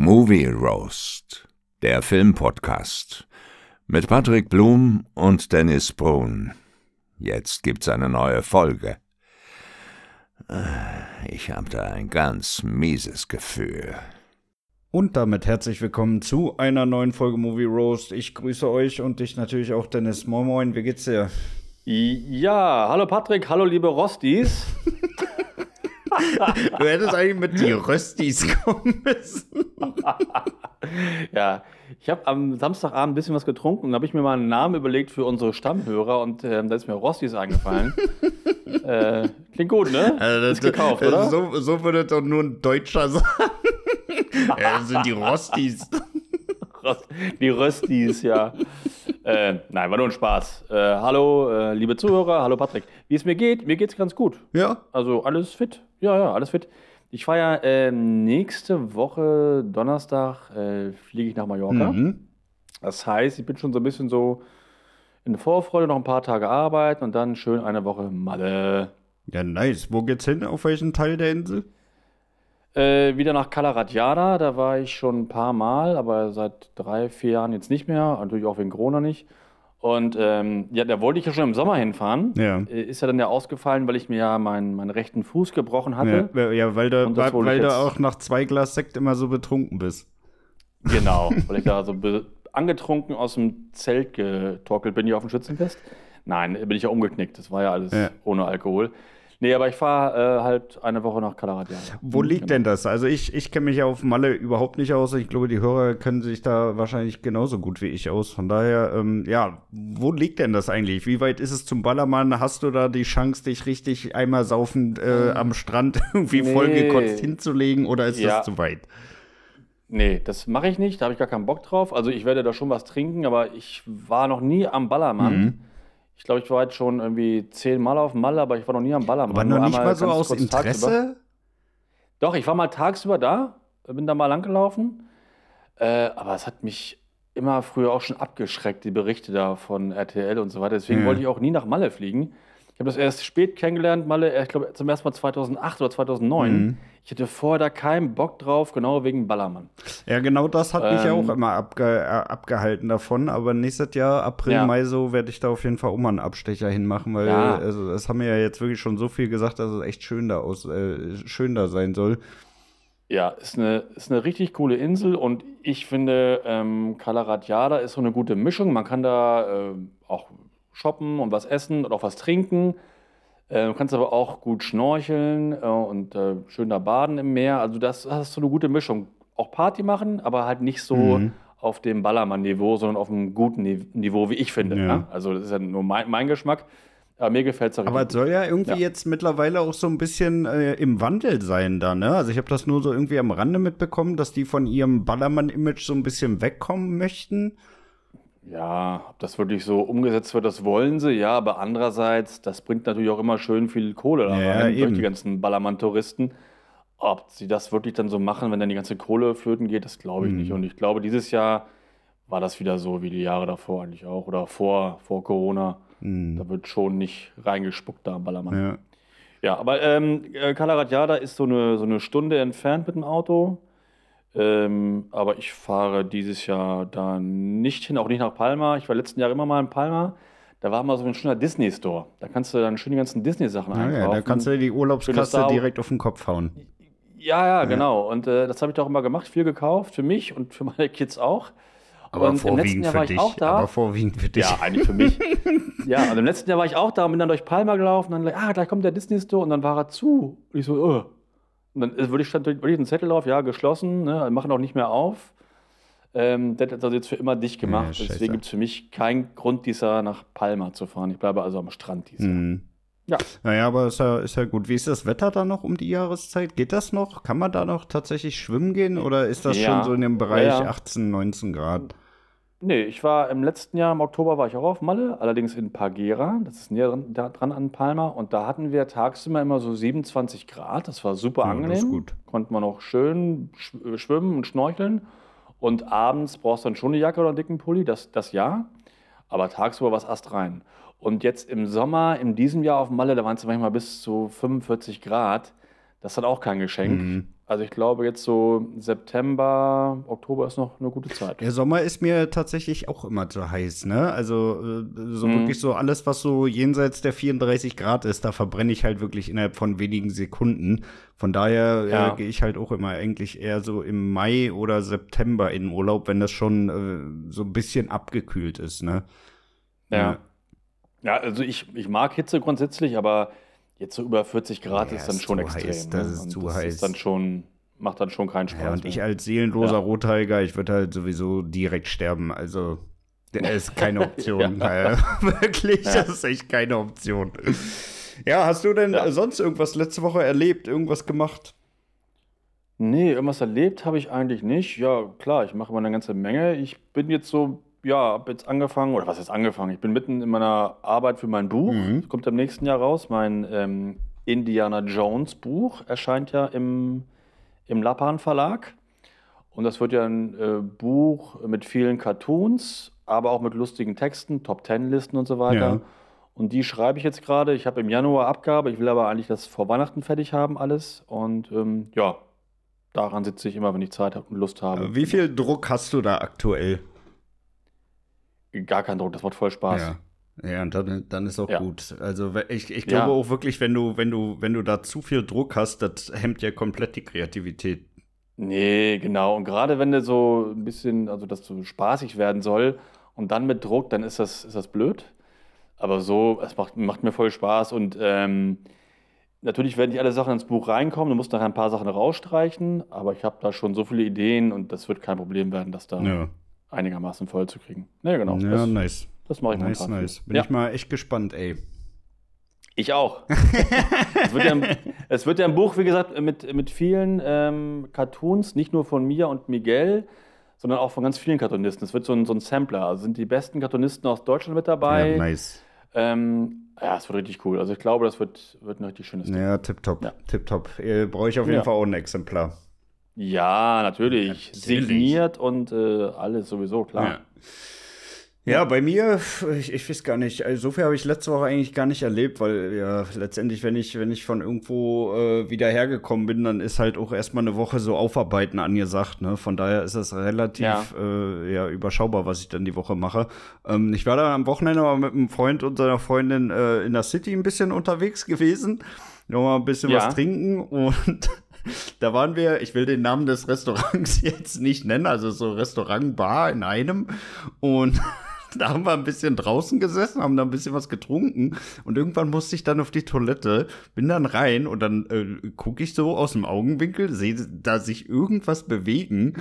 Movie Roast, der Filmpodcast mit Patrick Blum und Dennis Brun. Jetzt gibt's eine neue Folge. Ich habe da ein ganz mieses Gefühl. Und damit herzlich willkommen zu einer neuen Folge Movie Roast. Ich grüße euch und dich natürlich auch, Dennis. Moin Moin, wie geht's dir? Ja, hallo Patrick, hallo liebe Rostis. du hättest eigentlich mit die Röstis kommen müssen. ja, ich habe am Samstagabend ein bisschen was getrunken und habe ich mir mal einen Namen überlegt für unsere Stammhörer und äh, da ist mir Rostis eingefallen. äh, klingt gut, ne? Also das, ist gekauft, das, oder? So, so würde doch nur ein Deutscher sagen. ja, das sind die Rostis. Die Röstis, ja. Äh, nein, war nur ein Spaß. Äh, hallo, äh, liebe Zuhörer, hallo Patrick. Wie es mir geht, mir geht es ganz gut. Ja. Also alles fit. Ja, ja, alles fit. Ich fahre ja äh, nächste Woche Donnerstag äh, fliege ich nach Mallorca. Mhm. Das heißt, ich bin schon so ein bisschen so in Vorfreude, noch ein paar Tage arbeiten und dann schön eine Woche Malle. Ja, nice. Wo geht's hin? Auf welchen Teil der Insel? Äh, wieder nach Calaratiada, da war ich schon ein paar Mal, aber seit drei, vier Jahren jetzt nicht mehr, natürlich auch wegen Corona nicht. Und ähm, ja, da wollte ich ja schon im Sommer hinfahren. Ja. Äh, ist ja dann ja ausgefallen, weil ich mir ja meinen, meinen rechten Fuß gebrochen hatte. Ja, ja weil, du, weil, weil du auch nach zwei Glas Sekt immer so betrunken bist. Genau, weil ich da so angetrunken aus dem Zelt getorkelt bin, hier auf dem Schützenfest. Nein, bin ich ja umgeknickt. Das war ja alles ja. ohne Alkohol. Nee, aber ich fahre äh, halt eine Woche nach Calaratiana. Wo liegt genau. denn das? Also ich, ich kenne mich ja auf Malle überhaupt nicht aus. Ich glaube, die Hörer kennen sich da wahrscheinlich genauso gut wie ich aus. Von daher, ähm, ja, wo liegt denn das eigentlich? Wie weit ist es zum Ballermann? Hast du da die Chance, dich richtig einmal saufend äh, am Strand irgendwie nee. vollgekotzt hinzulegen oder ist ja. das zu weit? Nee, das mache ich nicht. Da habe ich gar keinen Bock drauf. Also ich werde da schon was trinken, aber ich war noch nie am Ballermann. Mhm. Ich glaube, ich war jetzt schon irgendwie zehnmal auf dem Malle, aber ich war noch nie am Ballermann. Aber noch nicht mal so aus Interesse? Tagsüber. Doch, ich war mal tagsüber da, bin da mal langgelaufen. Äh, aber es hat mich immer früher auch schon abgeschreckt, die Berichte da von RTL und so weiter. Deswegen ja. wollte ich auch nie nach Malle fliegen. Ich habe das erst spät kennengelernt, Malle, ich glaube zum ersten Mal 2008 oder 2009. Mhm. Ich hatte vorher da keinen Bock drauf, genau wegen Ballermann. Ja, genau das hat ähm, mich auch immer abge äh, abgehalten davon. Aber nächstes Jahr, April, ja. Mai, so werde ich da auf jeden Fall auch mal einen Abstecher hinmachen, weil ja. also, das haben wir ja jetzt wirklich schon so viel gesagt, dass es echt schön da, aus, äh, schön da sein soll. Ja, ist eine, ist eine richtig coole Insel und ich finde, ähm, Calaratiada ist so eine gute Mischung. Man kann da äh, auch shoppen und was essen und auch was trinken. Äh, du kannst aber auch gut schnorcheln äh, und äh, schön da baden im Meer. Also das, ist so eine gute Mischung. Auch Party machen, aber halt nicht so mhm. auf dem Ballermann-Niveau, sondern auf einem guten Niveau, wie ich finde. Ja. Ne? Also das ist ja nur mein, mein Geschmack. Aber mir gefällt es Aber es soll ja irgendwie ja. jetzt mittlerweile auch so ein bisschen äh, im Wandel sein da, ne? Also ich habe das nur so irgendwie am Rande mitbekommen, dass die von ihrem Ballermann-Image so ein bisschen wegkommen möchten. Ja, ob das wirklich so umgesetzt wird, das wollen sie, ja, aber andererseits, das bringt natürlich auch immer schön viel Kohle da ja, rein, durch die ganzen Ballermann-Touristen. Ob sie das wirklich dann so machen, wenn dann die ganze Kohle flöten geht, das glaube ich mhm. nicht. Und ich glaube, dieses Jahr war das wieder so wie die Jahre davor eigentlich auch oder vor, vor Corona. Mhm. Da wird schon nicht reingespuckt da am Ballermann. Ja, ja aber ähm, Kalaratjada ist so eine, so eine Stunde entfernt mit dem Auto. Ähm, aber ich fahre dieses Jahr da nicht hin, auch nicht nach Palma. Ich war letzten Jahr immer mal in Palma. Da war mal so ein schöner Disney-Store. Da kannst du dann schön die ganzen Disney-Sachen ja, einkaufen. Ja, da kannst du die Urlaubskasse direkt auf den Kopf hauen. Ja, ja, genau. Und äh, das habe ich doch immer gemacht, viel gekauft, für mich und für meine Kids auch. Aber und vorwiegend im letzten Jahr war ich dich. auch da. Aber vorwiegend für dich. Ja, eigentlich für mich. ja, und im letzten Jahr war ich auch da und bin dann durch Palma gelaufen. Und dann, ah, gleich kommt der Disney-Store und dann war er zu. Und ich so, oh. Und dann würde ich, stand wirklich ein Zettel drauf, ja, geschlossen, ne, machen auch nicht mehr auf. Ähm, das ist also jetzt für immer dicht gemacht. Ja, Deswegen gibt es für mich keinen Grund, dieses Jahr nach Palma zu fahren. Ich bleibe also am Strand dieses mhm. Ja. Naja, aber ist ja, ist ja gut. Wie ist das Wetter da noch um die Jahreszeit? Geht das noch? Kann man da noch tatsächlich schwimmen gehen oder ist das ja. schon so in dem Bereich ja, 18, 19 Grad? Nee, ich war im letzten Jahr, im Oktober war ich auch auf Malle, allerdings in Pagera, das ist näher dran, da, dran an Palma. Und da hatten wir tagsüber immer so 27 Grad, das war super ja, angenehm. Das ist gut. Konnte man auch schön schwimmen und schnorcheln. Und abends brauchst du dann schon eine Jacke oder einen dicken Pulli, das, das ja. Aber tagsüber war es erst rein. Und jetzt im Sommer, in diesem Jahr auf Malle, da waren es manchmal bis zu 45 Grad. Das dann auch kein Geschenk. Mhm. Also ich glaube jetzt so September, Oktober ist noch eine gute Zeit. Der Sommer ist mir tatsächlich auch immer zu heiß, ne? Also äh, so mhm. wirklich so alles, was so jenseits der 34 Grad ist, da verbrenne ich halt wirklich innerhalb von wenigen Sekunden. Von daher äh, ja. äh, gehe ich halt auch immer eigentlich eher so im Mai oder September in Urlaub, wenn das schon äh, so ein bisschen abgekühlt ist, ne? Ja. Ja, also ich, ich mag Hitze grundsätzlich, aber Jetzt so über 40 Grad ja, ist dann schon extrem. Heiß, das ne? ist zu das heiß. Ist dann schon, macht dann schon keinen Spaß. Ja, und mehr. ich als seelenloser ja. Rotheiger, ich würde halt sowieso direkt sterben. Also, das ist keine Option. ja. Wirklich, das ist echt keine Option. Ja, hast du denn sonst irgendwas letzte Woche erlebt, irgendwas gemacht? Nee, irgendwas erlebt habe ich eigentlich nicht. Ja, klar, ich mache immer eine ganze Menge. Ich bin jetzt so ja, habe jetzt angefangen, oder was ist angefangen? Ich bin mitten in meiner Arbeit für mein Buch. Mhm. Das kommt im nächsten Jahr raus. Mein ähm, Indiana Jones Buch erscheint ja im, im Lappan Verlag. Und das wird ja ein äh, Buch mit vielen Cartoons, aber auch mit lustigen Texten, Top Ten Listen und so weiter. Ja. Und die schreibe ich jetzt gerade. Ich habe im Januar Abgabe. Ich will aber eigentlich das vor Weihnachten fertig haben, alles. Und ähm, ja, daran sitze ich immer, wenn ich Zeit und Lust habe. Wie viel Druck hast du da aktuell? Gar kein Druck, das macht voll Spaß. Ja. Ja, und dann, dann ist auch ja. gut. Also ich, ich glaube ja. auch wirklich, wenn du, wenn du, wenn du da zu viel Druck hast, das hemmt ja komplett die Kreativität. Nee, genau. Und gerade wenn du so ein bisschen, also dass so spaßig werden soll und dann mit Druck, dann ist das, ist das blöd. Aber so, es macht, macht mir voll Spaß und ähm, natürlich werden nicht alle Sachen ins Buch reinkommen. Du musst nachher ein paar Sachen rausstreichen, aber ich habe da schon so viele Ideen und das wird kein Problem werden, dass da ja einigermaßen voll zu kriegen. Ja, genau. Ja, das, nice. Das mache ich nice, momentan. Nice, Bin ja. ich mal echt gespannt, ey. Ich auch. es, wird ja, es, wird ja, ein Buch, wie gesagt, mit, mit vielen ähm, Cartoons, nicht nur von mir und Miguel, sondern auch von ganz vielen Cartoonisten. Es wird so ein, so ein Sampler. Also sind die besten Cartoonisten aus Deutschland mit dabei. Ja, nice. Ähm, ja, es wird richtig cool. Also ich glaube, das wird, wird ein richtig schönes Ding. Ja, tipptopp. Ja. Tipptopp. Brauche ich auf jeden ja. Fall auch ein Exemplar. Ja, natürlich. natürlich. Signiert und äh, alles sowieso, klar. Ja. Ja, bei mir, ich, ich weiß gar nicht, also so viel habe ich letzte Woche eigentlich gar nicht erlebt, weil ja letztendlich, wenn ich, wenn ich von irgendwo äh, wieder hergekommen bin, dann ist halt auch erstmal eine Woche so Aufarbeiten angesagt. Ne? Von daher ist das relativ ja. Äh, ja, überschaubar, was ich dann die Woche mache. Ähm, ich war da am Wochenende mal mit einem Freund und seiner Freundin äh, in der City ein bisschen unterwegs gewesen. Nochmal ein bisschen ja. was trinken und da waren wir, ich will den Namen des Restaurants jetzt nicht nennen, also so Restaurant, Bar in einem. Und da haben wir ein bisschen draußen gesessen, haben da ein bisschen was getrunken und irgendwann musste ich dann auf die Toilette, bin dann rein und dann äh, gucke ich so aus dem Augenwinkel, sehe da sich irgendwas bewegen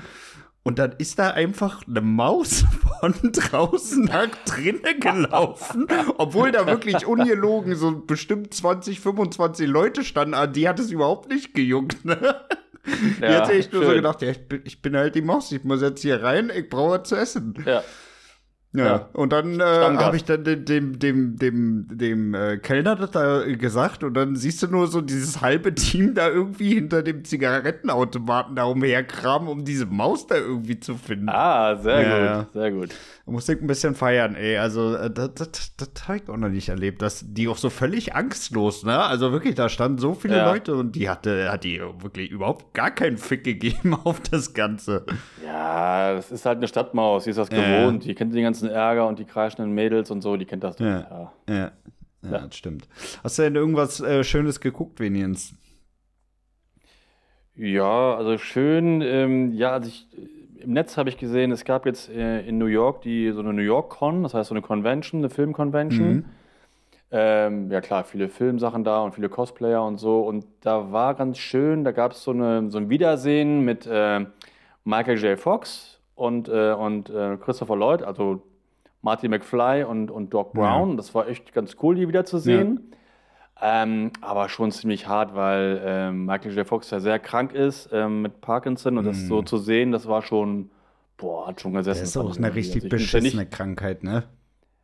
und dann ist da einfach eine Maus von draußen nach drinnen gelaufen, obwohl da wirklich ungelogen so bestimmt 20, 25 Leute standen. Ah, die hat es überhaupt nicht gejuckt, ne? Die ja, hat echt nur so gedacht, ja, ich bin, ich bin halt die Maus, ich muss jetzt hier rein, ich brauche was zu essen. Ja. Ja, ja. und dann äh, habe ich dann dem, dem, dem, dem, dem äh, Kellner das da gesagt und dann siehst du nur so dieses halbe Team da irgendwie hinter dem Zigarettenautomaten da umherkramen, um diese Maus da irgendwie zu finden. Ah, sehr ja, gut, sehr gut. Ich ein bisschen feiern, ey. Also, äh, das, das, das habe ich auch noch nicht erlebt, dass die auch so völlig angstlos, ne? Also wirklich, da standen so viele ja. Leute und die hatte, hat die wirklich überhaupt gar keinen Fick gegeben auf das Ganze. Ja, das ist halt eine Stadtmaus, die ist das gewohnt, die kennt den ganzen Ärger und die kreischenden Mädels und so, die kennt das doch. Ja, ja. ja. ja das stimmt. Hast du denn irgendwas äh, Schönes geguckt, Veniens? Ja, also schön, ähm, ja, also ich im Netz habe ich gesehen, es gab jetzt äh, in New York die so eine New York Con, das heißt so eine Convention, eine Filmconvention. Mhm. Ähm, ja klar, viele Filmsachen da und viele Cosplayer und so. Und da war ganz schön, da gab es so, eine, so ein Wiedersehen mit äh, Michael J. Fox und, äh, und äh, Christopher Lloyd, also Marty McFly und, und Doc Brown. Ja. Das war echt ganz cool, die wiederzusehen. Ja. Ähm, aber schon ziemlich hart, weil ähm, Michael J. Fox ja sehr krank ist ähm, mit Parkinson und mm. das so zu sehen, das war schon, boah, hat schon gesessen. Das ist auch eine richtig also beschissene nicht, Krankheit, ne?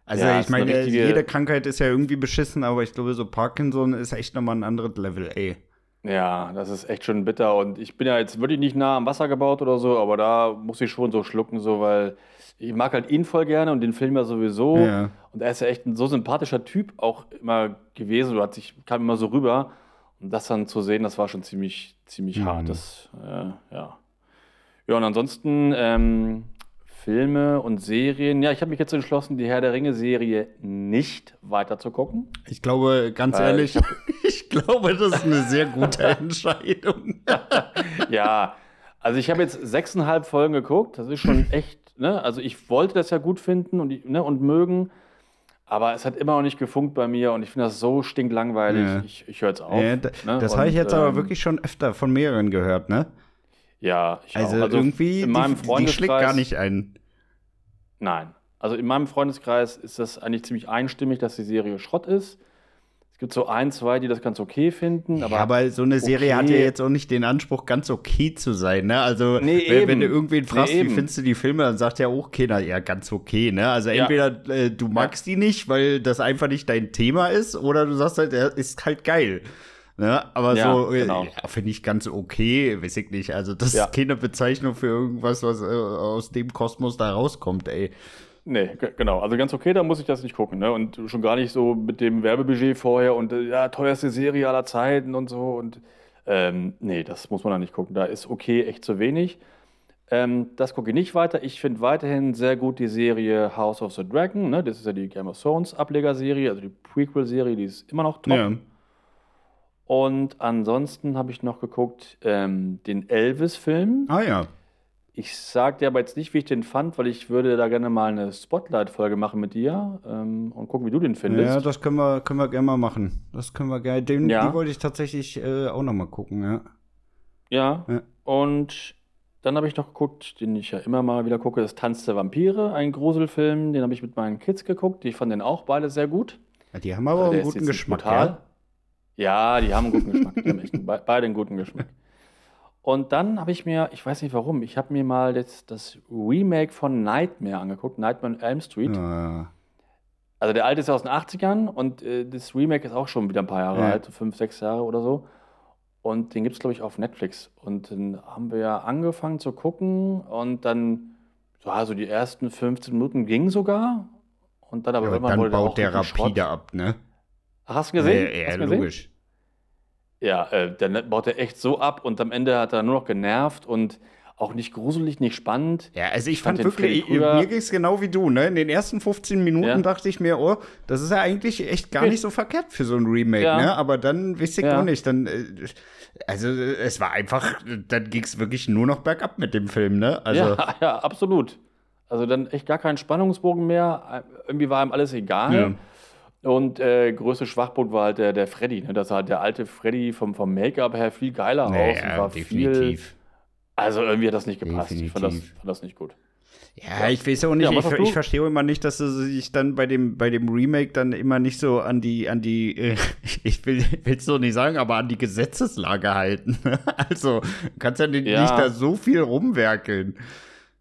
Also ja, ich meine, richtige, jede Krankheit ist ja irgendwie beschissen, aber ich glaube, so Parkinson ist echt nochmal ein anderes Level, ey. Ja, das ist echt schon bitter und ich bin ja jetzt wirklich nicht nah am Wasser gebaut oder so, aber da muss ich schon so schlucken, so, weil ich mag halt ihn voll gerne und den Film ja sowieso. Ja. Und er ist ja echt ein so sympathischer Typ auch immer gewesen. Du hat sich, kam immer so rüber. Und das dann zu sehen, das war schon ziemlich, ziemlich Mhm. hart. Das, äh, ja. Ja, und ansonsten ähm, Filme und Serien. Ja, ich habe mich jetzt entschlossen, die Herr der Ringe-Serie nicht weiter zu gucken. Ich glaube, ganz Weil ehrlich, ich glaube, das ist eine sehr gute Entscheidung. Ja, also ich habe jetzt sechseinhalb Folgen geguckt. Das ist schon echt, ne? Also ich wollte das ja gut finden und, ne, und mögen. Aber es hat immer noch nicht gefunkt bei mir und ich finde das so stinklangweilig. Ja. Ich, ich höre jetzt auf. Ja, da, ne? das habe ich jetzt aber ähm, wirklich schon öfter von mehreren gehört, ne? Ja, ich Also, auch. irgendwie, in meinem die, die Freundeskreis. schlägt gar nicht ein. Nein. Also in meinem Freundeskreis ist das eigentlich ziemlich einstimmig, dass die Serie Schrott ist. Es gibt so ein, zwei, die das ganz okay finden. Aber, Aber, aber so eine Serie okay. hat ja jetzt auch nicht den Anspruch, ganz okay zu sein, ne? Also, Nee, wenn, wenn du irgendwen fragst, Nee, wie findest du die Filme, dann sagt ja auch keiner, ja, ganz okay, ne? Also, Ja. entweder äh, du magst die nicht, weil das einfach nicht dein Thema ist, oder du sagst halt, er ist halt geil. Ne? Aber Ja, so, äh, genau. ja, finde ich ganz okay, weiß ich nicht. Also, das Ja. ist keine Bezeichnung für irgendwas, was äh, aus dem Kosmos da rauskommt, ey. Nee, ge- genau. Also ganz okay, da muss ich das nicht gucken. Ne? Und schon gar nicht so mit dem Werbebudget vorher und äh, ja, teuerste Serie aller Zeiten und so. Und ähm, nee, das muss man da nicht gucken. Da ist okay echt zu wenig. Ähm, das gucke ich nicht weiter. Ich finde weiterhin sehr gut die Serie House of the Dragon. Ne? Das ist ja die Game of Thrones Ablegerserie, also die Prequel-Serie, die ist immer noch top. Ja. Und ansonsten habe ich noch geguckt ähm, den Elvis-Film. Ah, ja. Ich sage dir aber jetzt nicht, wie ich den fand, weil ich würde da gerne mal eine Spotlight-Folge machen mit dir ähm, und gucken, wie du den findest. Ja, das können wir, können wir gerne mal machen. Das können wir gerne. Den, Ja. Die wollte ich tatsächlich äh, auch noch mal gucken, ja. Ja. Ja. Und dann habe ich noch geguckt, den ich ja immer mal wieder gucke, das Tanz der Vampire, ein Gruselfilm, den habe ich mit meinen Kids geguckt. Die fanden den auch beide sehr gut. Ja, Die haben aber auch einen guten Geschmack, brutal. ja. Ja, die haben einen guten Geschmack. Beide einen guten Geschmack. Und dann habe ich mir, ich weiß nicht warum, ich habe mir mal jetzt das Remake von Nightmare angeguckt, Nightmare on Elm Street. Ja. Also der alte ist ja aus den 80ern und äh, das Remake ist auch schon wieder ein paar Jahre Ja. alt, so fünf, sechs Jahre oder so. Und den gibt es, glaube ich, auf Netflix. Und dann haben wir ja angefangen zu gucken und dann, so also die ersten 15 Minuten gingen sogar. Und dann aber Aber irgendwann dann wurde der baut auch der Schrott. rapide ab, ne? Ach, hast du gesehen? Ja, ja gesehen? logisch. Ja, äh, dann baut er echt so ab und am Ende hat er nur noch genervt und auch nicht gruselig, nicht spannend. Ja, also ich fand fand den wirklich, mir ging es genau wie du, ne? In den ersten 15 Minuten Ja. dachte ich mir, oh, das ist ja eigentlich echt gar nicht so verkehrt für so ein Remake, Ja. ne? Aber dann wusste ich Ja. auch nicht. Dann, äh, also äh, es war einfach, dann ging es wirklich nur noch bergab mit dem Film, ne? Also, ja, ja, absolut. Also dann echt gar keinen Spannungsbogen mehr. Irgendwie war ihm alles egal. Ja. Und äh, größte Schwachpunkt war halt der, der Freddy. Ne? Das sah der alte Freddy vom, vom Make-up her viel geiler aus. und naja, war Viel, definitiv. also irgendwie hat das nicht gepasst. Ich fand das, Definitiv. fand das nicht gut. Ja, ich weiß auch nicht, Ja, ich, ich verstehe auch immer nicht, dass sie sich dann bei dem, bei dem Remake dann immer nicht so an die, an die, äh, ich will es so nicht sagen, aber an die Gesetzeslage halten. also, du kannst ja Ja. nicht da so viel rumwerkeln.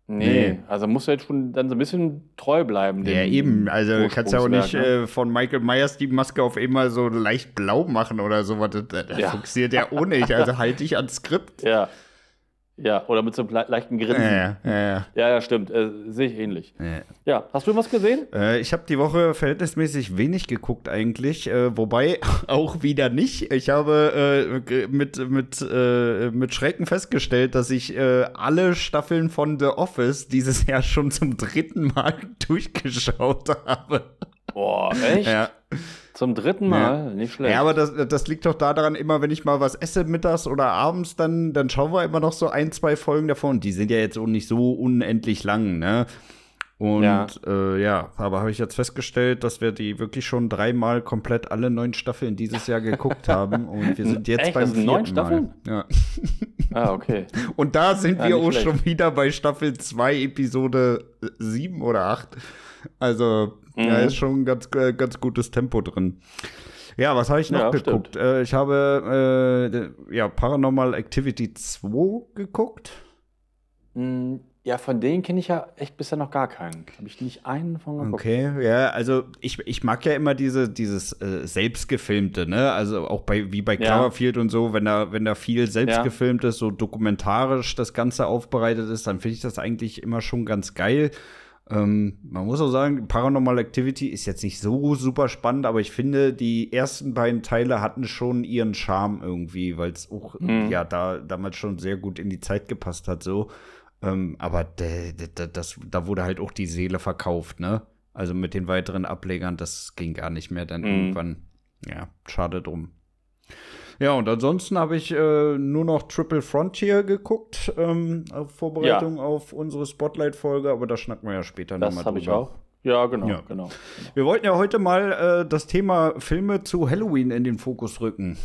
Nee, Nee. also muss er jetzt schon dann so ein bisschen treu bleiben. Ja, eben. Also du kannst ja auch nicht ne? äh, von Michael Myers die Maske auf einmal so leicht blau machen oder sowas. Das, das Ja. funktioniert ja auch nicht. Also halte dich ans Skript. Ja. Ja, oder mit so einem le- leichten Grinsen. Ja, ja, ja. Ja, ja, stimmt. Äh, Sehe ich ähnlich. ja. Ja, hast du was gesehen? Äh, ich habe die Woche verhältnismäßig wenig geguckt eigentlich, äh, wobei auch wieder nicht. Ich habe äh, mit, mit, äh, mit Schrecken festgestellt, dass ich äh, alle Staffeln von The Office dieses Jahr schon zum dritten Mal durchgeschaut habe. Boah, echt? Ja. Zum dritten Mal? Nicht schlecht. Ja, aber das, das liegt doch daran, immer wenn ich mal was esse mittags oder abends, dann, dann schauen wir immer noch so ein, zwei Folgen davon. Die sind ja jetzt auch nicht so unendlich lang, ne? Und Ja. ja, äh, ja aber habe ich jetzt festgestellt, dass wir die wirklich schon dreimal komplett alle neun Staffeln dieses Jahr geguckt haben. Und wir sind jetzt Echt? beim Das sind neun vierten Mal. Staffeln? Ja. ah, okay. Und da sind Ja, wir nicht auch schlecht. schon wieder bei Staffel 2, Episode 7 oder 8. Also, da Mhm. ist schon ein ganz, äh, ganz gutes Tempo drin. Ja, was habe ich noch Ja, geguckt? Äh, ich habe äh, ja, Paranormal Activity 2 geguckt. Hm, Ja, von denen kenne ich ja echt bisher noch gar keinen. Habe ich nicht einen von geguckt. Okay, ja, also ich, ich mag ja immer diese, dieses äh, selbstgefilmte, ne? Also auch bei, wie bei Ja. Cloverfield und so, wenn da, wenn da viel selbst Ja. ist, so dokumentarisch das Ganze aufbereitet ist, dann finde ich das eigentlich immer schon ganz geil. Ähm, man muss auch sagen, Paranormal Activity ist jetzt nicht so super spannend, aber ich finde, die ersten beiden Teile hatten schon ihren Charme irgendwie, weil es auch Mhm. ja da damals schon sehr gut in die Zeit gepasst hat, so. Ähm, aber das, da wurde halt auch die Seele verkauft, ne? Also mit den weiteren Ablegern, das ging gar nicht mehr dann Mhm. irgendwann. Ja, schade drum. Ja, und ansonsten habe ich äh, nur noch Triple Frontier geguckt, ähm, auf Vorbereitung auf unsere Spotlight-Folge, aber da schnacken wir ja später Das nochmal habe ich drüber. auch. Ja, genau, Ja. genau. Wir wollten ja heute mal äh, das Thema Filme zu Halloween in den Fokus rücken.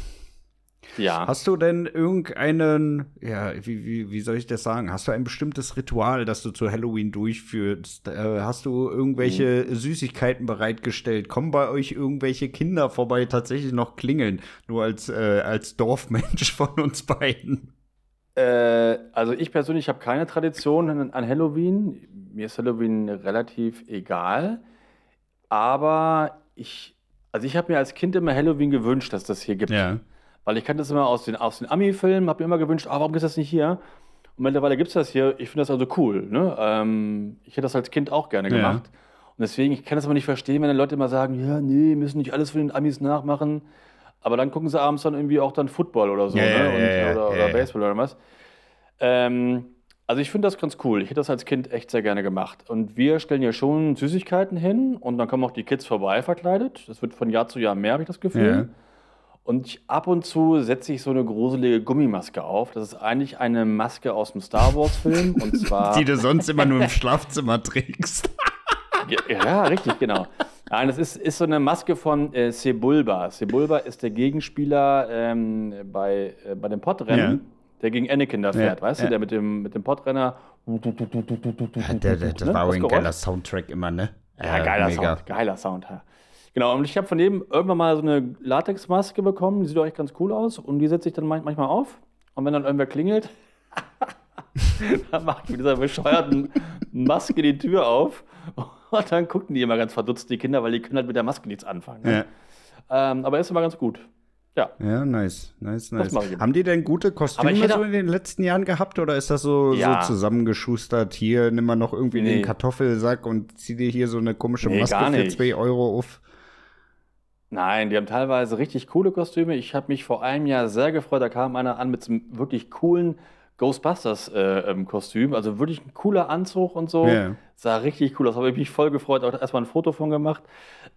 Ja. Hast du denn irgendeinen, ja, wie, wie, wie soll ich das sagen? Hast du ein bestimmtes Ritual, das du zu Halloween durchführst? Äh, hast du irgendwelche Süßigkeiten bereitgestellt? Kommen bei euch irgendwelche Kinder vorbei, tatsächlich noch klingeln? Nur als, äh, als Dorfmensch von uns beiden. Äh, also ich persönlich habe keine Tradition an, an Halloween. Mir ist Halloween relativ egal. Aber ich, also ich habe mir als Kind immer Halloween gewünscht, dass das hier gibt. Ja. Weil ich kannte das immer aus den, aus den Ami-Filmen, habe mir immer gewünscht, ah, warum gibt es das nicht hier? Und mittlerweile gibt es das hier. Ich finde das also cool. Ne? Ähm, ich hätte das als Kind auch gerne Ja. gemacht. Und deswegen, ich kann das aber nicht verstehen, wenn dann Leute immer sagen, ja, nee, müssen nicht alles von den Amis nachmachen. Aber dann gucken sie abends dann irgendwie auch dann Football oder so, Ja, ne? ja, Und, ja, ja, oder, ja, oder ja. Baseball oder was. Ähm, also ich finde das ganz cool. Ich hätte das als Kind echt sehr gerne gemacht. Und wir stellen ja schon Süßigkeiten hin und dann kommen auch die Kids vorbei verkleidet. Das wird von Jahr zu Jahr mehr, habe ich das Gefühl. Und ich, ab und zu setze ich so eine gruselige Gummimaske auf. Das ist eigentlich eine Maske aus dem Star Wars-Film. Und zwar. Die du sonst immer nur im Schlafzimmer trägst. Ja, richtig, genau. Nein, das ist, ist so eine Maske von äh, Sebulba. Sebulba ist der Gegenspieler ähm, bei, äh, bei dem Podrennen, Ja. der gegen Anakin da fährt, weißt ja. du, der mit dem, mit dem Podrenner. Der, der, das Ne, war auch das ein geiler Soundtrack immer, ne? Ja, geiler Sound, geiler Sound. Ja. Genau, und ich habe von dem irgendwann mal so eine Latexmaske bekommen, die sieht auch echt ganz cool aus und die setze ich dann man- manchmal auf und wenn dann irgendwer klingelt, dann mache ich mit dieser bescheuerten Maske die Tür auf und dann gucken die immer ganz verdutzt, die Kinder, weil die können halt mit der Maske nichts anfangen. Ne? Ja. Ähm, aber ist immer ganz gut. Ja. Ja, nice, nice, nice. Haben die denn gute Kostüme so in den letzten Jahren gehabt oder ist das so, Ja. so zusammengeschustert? Hier, nimm mal noch irgendwie Nee. den Kartoffelsack und zieh dir hier so eine komische Nee, Maske für nicht. 2 Euro auf. Nein, die haben teilweise richtig coole Kostüme. Ich habe mich vor einem Jahr sehr gefreut. Da kam einer an mit so einem wirklich coolen Ghostbusters-Kostüm. also wirklich ein cooler Anzug und so. Ja. Sah richtig cool aus. Habe ich mich voll gefreut. Auch erstmal ein Foto von gemacht.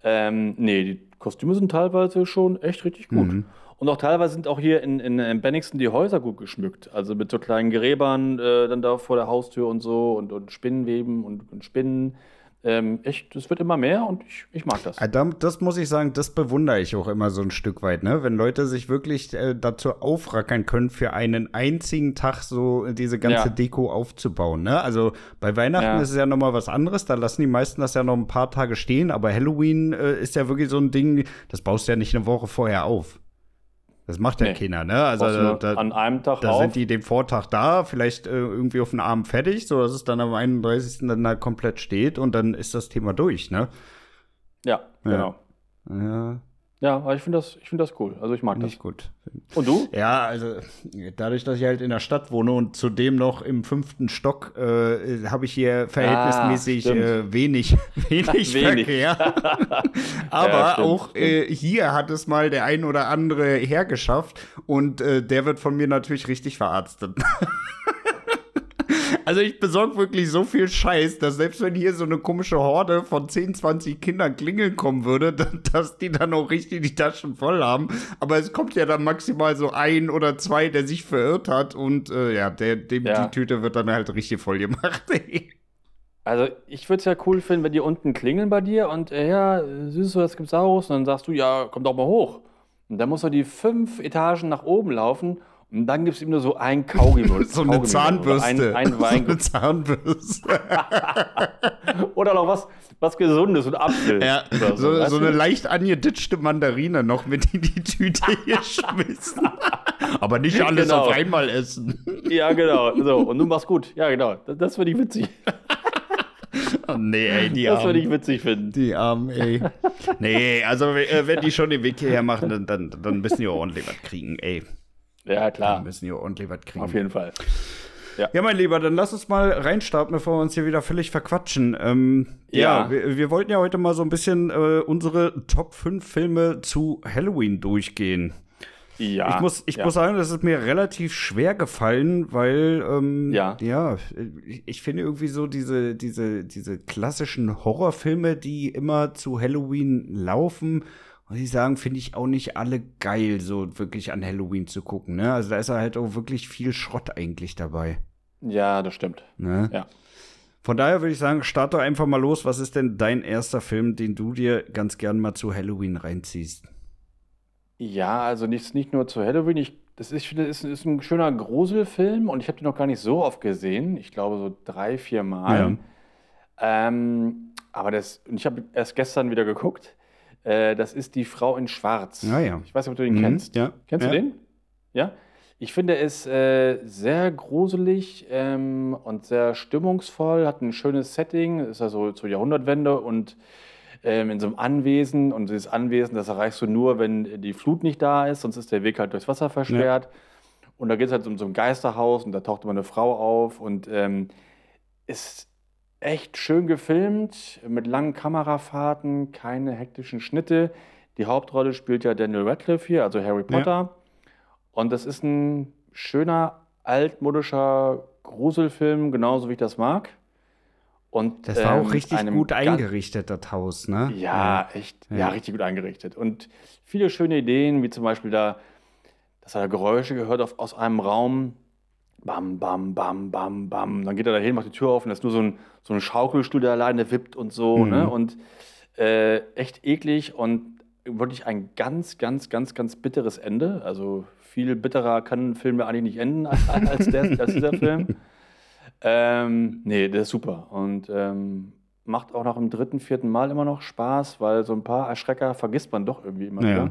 Ähm, nee, die Kostüme sind teilweise schon echt richtig gut. Mhm. Und auch teilweise sind auch hier in, in, in Benningston die Häuser gut geschmückt. Also mit so kleinen Gräbern äh, dann da vor der Haustür und so und, und Spinnenweben und, und Spinnen. Ähm, echt, es wird immer mehr und ich, ich mag das. Ah, da- Das muss ich sagen, das bewundere ich auch immer so ein Stück weit, ne? Wenn Leute sich wirklich äh, dazu aufrackern können, für einen einzigen Tag so diese ganze Ja. Deko aufzubauen, ne? Also bei Weihnachten Ja. ist es ja noch mal was anderes, da lassen die meisten das ja noch ein paar Tage stehen, aber Halloween äh, ist ja wirklich so ein Ding, das baust du ja nicht eine Woche vorher auf. Das macht ja Nee. keiner, ne? Also nur da, an einem Tag da auf. sind die den Vortag da, vielleicht äh, irgendwie auf den Abend fertig, so dass es dann am 31. dann da komplett steht und dann ist das Thema durch, ne? Ja, genau. Ja, Ja, aber ich finde das, ich finde das cool. Also ich mag das. nicht gut. Und du? Ja, also dadurch, dass ich halt in der Stadt wohne und zudem noch im fünften Stock, äh, habe ich hier verhältnismäßig stimmt. äh, wenig, wenig, Wenig. Verkehr. Aber Ja, stimmt, auch äh, hier hat es mal der ein oder andere hergeschafft und äh, der wird von mir natürlich richtig verarztet. Also ich besorge wirklich so viel Scheiß, dass selbst wenn hier so eine komische Horde von 10, 20 Kindern klingeln kommen würde, dass die dann auch richtig die Taschen voll haben. Aber es kommt ja dann maximal so ein oder zwei, der sich verirrt hat und äh, ja, der, dem Ja. die Tüte wird dann halt richtig voll gemacht. Also ich würde es ja cool finden, wenn die unten klingeln bei dir und äh, ja, süß, das gibt's auch. Und dann sagst du, ja, komm doch mal hoch. Und dann muss er die fünf Etagen nach oben laufen und dann gibt es ihm nur so ein Kaugummi. so eine Kaugummi Zahnbürste. Ein, ein so Wein eine Zahnbürste. oder noch was, was Gesundes und Apfel. ja, so, so du? eine leicht angeditschte Mandarine noch mit in die Tüte geschmissen. Aber nicht alles Genau. auf einmal essen. Ja, genau. So, und du machst gut. Ja, genau. Das, das würde ich witzig. Oh, nee, ey, die Das würde Armen. ich witzig finden. Die Armen, ey. nee, also äh, wenn die schon den Weg hierher machen, dann, dann, dann müssen die auch ordentlich was kriegen, ey. Ja, klar. müssen die auch ordentlich was kriegen. Auf jeden Fall. Ja. ja. mein Lieber, dann lass uns mal reinstarten, bevor wir uns hier wieder völlig verquatschen. Ähm, ja, ja wir, wir, wollten ja heute mal so ein bisschen äh, unsere Top 5 Filme zu Halloween durchgehen. Ja. Ich muss, ich ja. muss sagen, das ist mir relativ schwer gefallen, weil, ähm, ja. ja, ich finde irgendwie so diese, diese, diese klassischen Horrorfilme, die immer zu Halloween laufen, muss ich sagen, finde ich auch nicht alle geil, so wirklich an Halloween zu gucken. Ne? Also da ist halt auch wirklich viel Schrott eigentlich dabei. Ja, das stimmt. Ne? Ja. Von daher würde ich sagen, starte doch einfach mal los. Was ist denn dein erster Film, den du dir ganz gern mal zu Halloween reinziehst? Ja, also nicht, nicht nur zu Halloween. Ich, das ist, ist, ist ein schöner Gruselfilm und ich habe den noch gar nicht so oft gesehen. Ich glaube so drei, vier Mal. Ja. Ähm, aber das, und ich habe erst gestern wieder geguckt. Äh, das ist die Frau in Schwarz. Ja, ja. Ich weiß nicht, ob du den mhm, kennst. Ja. Kennst du den? Ja. Ich finde es äh, sehr gruselig ähm, und sehr stimmungsvoll, hat ein schönes Setting, ist also zur Jahrhundertwende und ähm, in so einem Anwesen. Und dieses Anwesen, das erreichst du nur, wenn die Flut nicht da ist, sonst ist der Weg halt durchs Wasser versperrt. Und da geht es halt um so ein Geisterhaus und da taucht immer eine Frau auf und ähm, ist echt schön gefilmt, mit langen Kamerafahrten, keine hektischen Schnitte. Die Hauptrolle spielt ja Daniel Radcliffe hier, also Harry Potter. Ja. Und das ist ein schöner, altmodischer Gruselfilm, genauso wie ich das mag. Und, das war auch ähm, richtig gut eingerichtet, das Haus, ne? Ja, echt. Ja. ja. richtig gut eingerichtet. Und viele schöne Ideen, wie zum Beispiel da, dass er Geräusche gehört auf, aus einem Raum, Bam, bam, bam, bam, bam. Dann geht er dahin, macht die Tür auf und da ist nur so ein, so ein Schaukelstuhl, der alleine wippt und so. Mhm. Ne? Und äh, echt eklig und wirklich ein ganz, ganz, ganz, ganz bitteres Ende. Also viel bitterer kann ein Film ja eigentlich nicht enden als, der, als dieser Film. Ähm, nee, der ist super. Und ähm, macht auch nach dem dritten, vierten Mal immer noch Spaß, weil so ein paar Erschrecker vergisst man doch irgendwie immer ja.